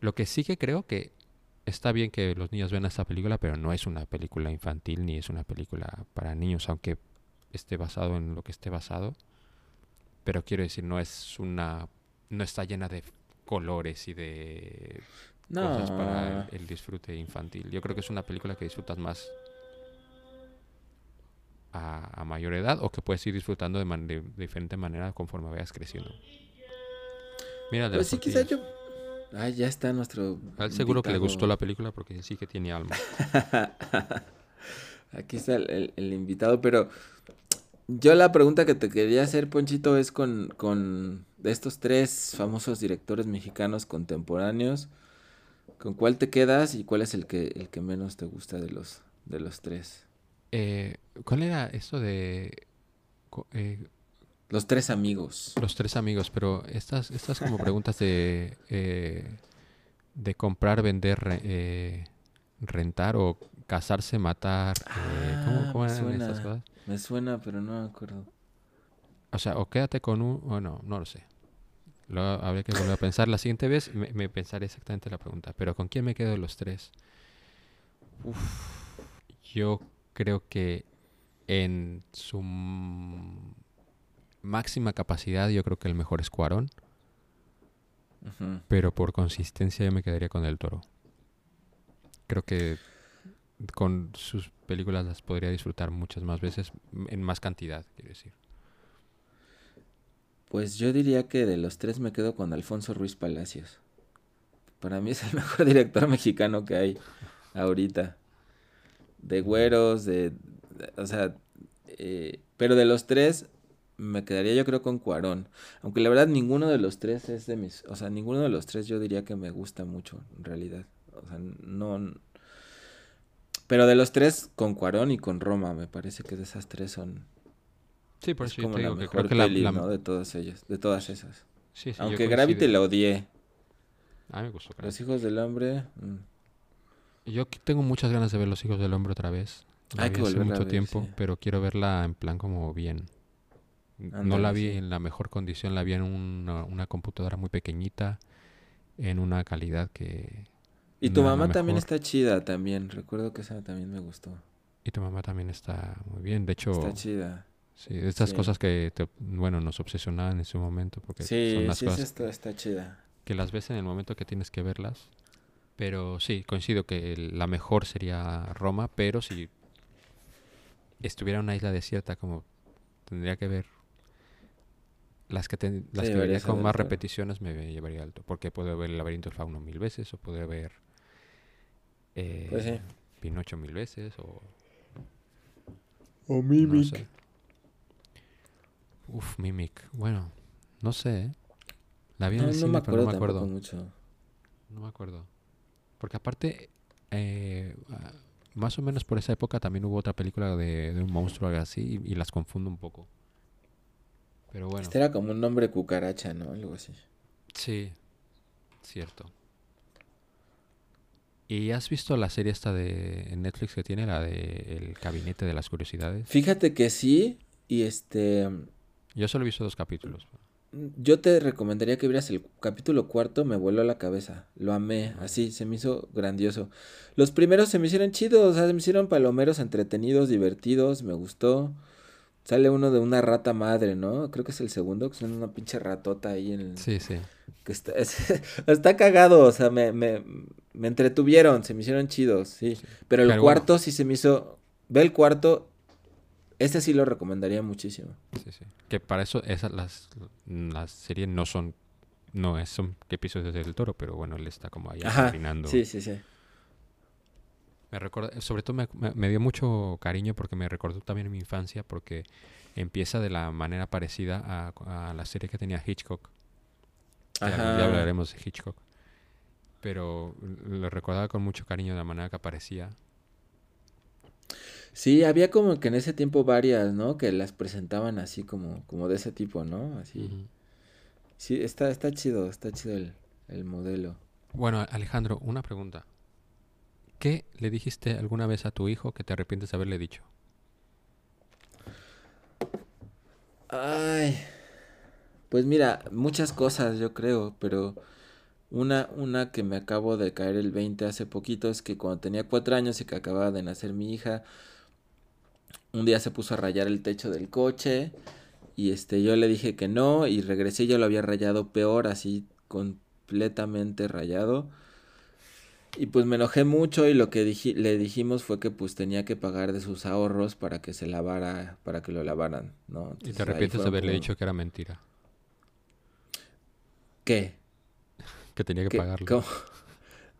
lo que sí que creo que está bien que los niños vean esta película, pero no es una película infantil ni es una película para niños, aunque esté basado en lo que esté basado. Pero quiero decir, no es una. No está llena de colores y de No. cosas para el, el disfrute infantil. Yo creo que es una película que disfrutas más a, a mayor edad o que puedes ir disfrutando de, man- de- diferente manera conforme vayas creciendo. Mira, de Pues sí, quizás yo. Ay, ya está nuestro. A él seguro que le gustó la película porque sí que tiene alma. Aquí está el, el- el invitado, pero yo la pregunta que te quería hacer, Ponchito, es con, con de estos tres famosos directores mexicanos contemporáneos, ¿con cuál te quedas y cuál es el que, el que menos te gusta de los, de los tres? Eh, ¿Cuál era esto de eh, Los tres amigos. los tres amigos? Pero estas, estas como preguntas de, eh, de comprar, vender, re- eh, rentar o casarse, matar. eh, ¿cómo, Ah, cómo estas cosas? Me suena, pero no me acuerdo. O sea, o quédate con un... Bueno, no lo sé. Lo habría que volver a pensar. La siguiente vez me, me pensaré exactamente la pregunta. Pero ¿con quién me quedo de los tres? Uf, yo creo que en su máxima capacidad yo creo que el mejor es Cuarón. Pero por consistencia yo me quedaría con el toro. Creo que con sus películas las podría disfrutar muchas más veces, en más cantidad, quiero decir. Pues yo diría que de los tres me quedo con Alfonso Ruiz Palacios. Para mí es el mejor director mexicano que hay ahorita. De güeros, de... de- o sea, eh, pero de los tres me quedaría yo creo con Cuarón. Aunque la verdad ninguno de los tres es de mis... O sea, ninguno de los tres yo diría que me gusta mucho, en realidad. O sea, no... Pero de los tres, con Cuarón y con Roma, me parece que de esas tres son... Sí, por es eso como te la digo que mejor creo que la, peli, la- ¿no? De todas ellas, de todas esas. Sí, sí, yo Aunque Gravity la odié. A mí me gustó Gravity. Los hijos del hombre. mm. Yo tengo muchas ganas de ver Los Hijos del Hombre otra vez. La Hay vi que hace mucho ver, tiempo, sí. pero quiero verla en plan como bien. No la vi sí. en la mejor condición, la vi en una, una computadora muy pequeñita, en una calidad que... Y tu no mamá también está chida también. Recuerdo que esa también me gustó. Y tu mamá también está muy bien. De hecho, Está chida. sí, estas sí. cosas que, te- bueno, nos obsesionaban en su momento, porque Sí, son las sí, cosas esa está, chida. que las ves en el momento que tienes que verlas. Pero sí, coincido que la mejor sería Roma, pero si estuviera en una isla desierta, como tendría que ver las que, ten- las Sí, que vería con más repeticiones me llevaría alto. Porque puedo ver el laberinto del fauno mil veces, o puedo ver eh, Pues sí. Pinocho mil veces, o... O No sé. Uf, Mimic. Bueno, no sé, ¿eh? La vi en No, el no cine, me pero acuerdo no me acuerdo. mucho. No me acuerdo. Porque aparte, eh, ah, más o menos por esa época también hubo otra película de, de un monstruo algo así y, y las confundo un poco. Pero bueno, Este era como un nombre cucaracha, ¿no? Algo así. sí, cierto. ¿Y has visto la serie esta de Netflix que tiene, la de El Gabinete de las Curiosidades? Fíjate que sí. Y este. Yo solo he visto dos capítulos. Yo te recomendaría que vieras el capítulo cuarto, me voló la cabeza. Lo amé, así, se me hizo grandioso. Los primeros se me hicieron chidos, o sea, se me hicieron palomeros entretenidos, divertidos, me gustó. Sale uno de una rata madre, ¿no? Creo que es el segundo, que es una pinche ratota ahí en el... Sí, sí. Que está, es- está cagado, o sea, me, me, me entretuvieron, se me hicieron chidos, sí. Pero el Pero bueno. cuarto sí se me hizo... Ve el cuarto, este sí lo recomendaría muchísimo. Sí, sí. Que para eso esas las, las series no son no es, son episodios del toro, pero bueno, él está como ahí apadrinando. sí, sí, sí. Me recuerda, sobre todo me, me- dio mucho cariño porque me recordó también mi infancia porque empieza de la manera parecida a, a la serie que tenía Hitchcock. Ajá. hablaremos de Hitchcock. Pero lo recordaba con mucho cariño de la manera que aparecía. Sí, había como que en ese tiempo varias, ¿no? Que las presentaban así como, como de ese tipo, ¿no? Así. Sí, está, está chido, está chido el, el modelo. Bueno, Alejandro, una pregunta. ¿Qué le dijiste alguna vez a tu hijo que te arrepientes de haberle dicho? Ay, pues mira, muchas cosas yo creo, pero una, una que me acabo de caer el 20 hace poquito es que cuando tenía cuatro años y que acababa de nacer mi hija, un día se puso a rayar el techo del coche y este yo le dije que no y regresé y ya lo había rayado peor, así completamente rayado. Y pues me enojé mucho y lo que le dijimos fue que pues tenía que pagar de sus ahorros para que se lavara, para que lo lavaran, ¿no? Y te arrepientes de haberle como- dicho que era mentira. ¿Qué? Que tenía que ¿Qué? pagarlo. ¿Cómo?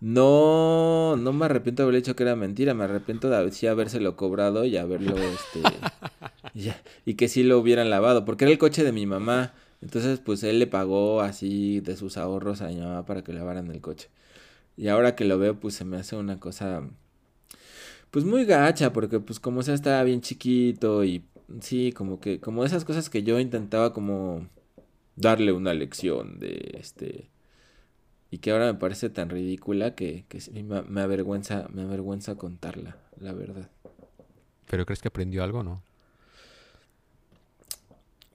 No, no me arrepiento de haberle dicho que era mentira, me arrepiento de sí habérselo cobrado y haberlo, este, ya- y que sí lo hubieran lavado, porque era el coche de mi mamá, entonces pues él le pagó así de sus ahorros a mi mamá para que lavaran el coche. Y ahora que lo veo, pues se me hace una cosa, pues muy gacha, porque pues como sea estaba bien chiquito y sí, como que, como esas cosas que yo intentaba como darle una lección de este y que ahora me parece tan ridícula que, que sí me, me avergüenza, me avergüenza contarla, la verdad. ¿Pero crees que aprendió algo no?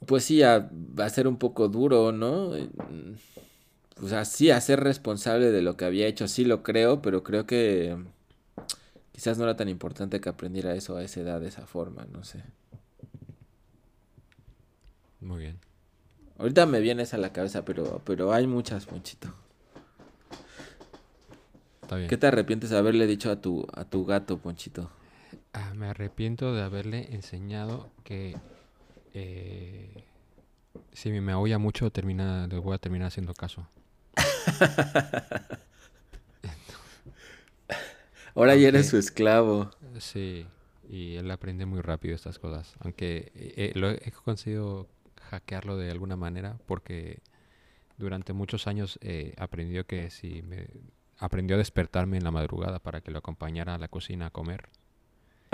Pues sí, a, a ser un poco duro, ¿no? Pues así, a ser responsable de lo que había hecho, sí lo creo, pero creo que quizás no era tan importante que aprendiera eso a esa edad de esa forma, no sé. Muy bien. Ahorita me viene esa a la cabeza, pero, pero hay muchas, Ponchito. Está bien. ¿Qué te arrepientes de haberle dicho a tu, a tu gato, Ponchito? Ah, me arrepiento de haberle enseñado que eh, si me aúlla mucho, termina, le voy a terminar haciendo caso. Ahora ya eres su esclavo. Sí, y él aprende muy rápido estas cosas. Aunque eh, eh, lo he, he conseguido hackearlo de alguna manera porque durante muchos años eh, aprendió que si me aprendió a despertarme en la madrugada para que lo acompañara a la cocina a comer.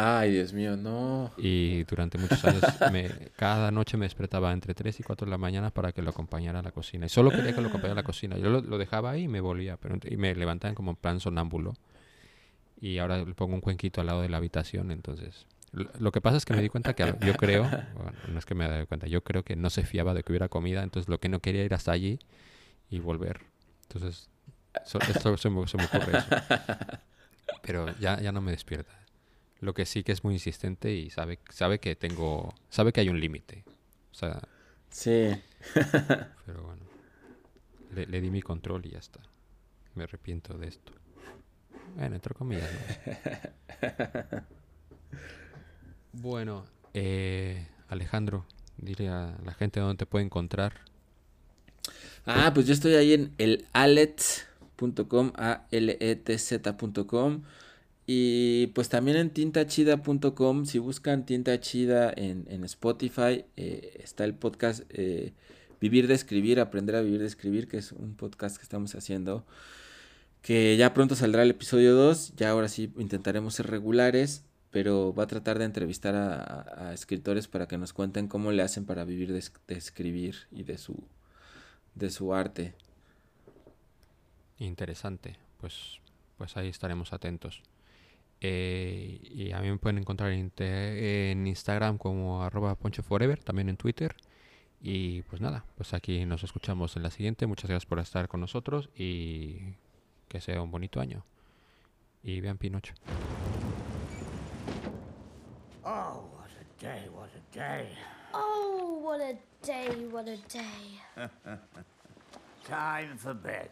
Ay, Dios mío, no. Y durante muchos años, me- cada noche me despertaba entre 3 y 4 de la mañana para que lo acompañara a la cocina. Y solo quería que lo acompañara a la cocina. Yo lo, lo dejaba ahí y me volvía. Pero, y me levantaban como en plan sonámbulo. Y ahora le pongo un cuenquito al lado de la habitación. Entonces, lo, que pasa es que me di cuenta que yo creo, bueno, no es que me dado cuenta, yo creo que no se fiaba de que hubiera comida. Entonces, lo que no quería era hasta allí y volver. Entonces, so- esto se me, se me ocurre eso. Pero ya, ya no me despierta. Lo que sí que es muy insistente y sabe, sabe que tengo, sabe que hay un límite. O sea, Sí. pero bueno. Le, le di mi control y ya está. Me arrepiento de esto. Bueno, entre comillas, ¿no? Bueno, eh, Alejandro, dile a la gente dónde te puede encontrar. Ah, pues yo estoy ahí en el alet.com, a l e t z.com y pues también en tintachida.com, si buscan Tinta Chida en, en Spotify, eh, está el podcast eh, Vivir de Escribir, Aprender a Vivir de Escribir, que es un podcast que estamos haciendo, que ya pronto saldrá el episodio 2, ya ahora sí intentaremos ser regulares, pero va a tratar de entrevistar a, a- a escritores para que nos cuenten cómo le hacen para vivir de, de escribir y de su de su arte. Interesante. Pues, pues ahí estaremos atentos. Eh, y a mí me pueden encontrar en, te- en Instagram como arroba ponchoforever, también en Twitter. Y pues nada, pues aquí nos escuchamos en la siguiente. Muchas gracias por estar con nosotros y que sea un bonito año. Y vean Pinocho. Oh, what a day, what a day. Oh, what a day, what a day. Time for bed.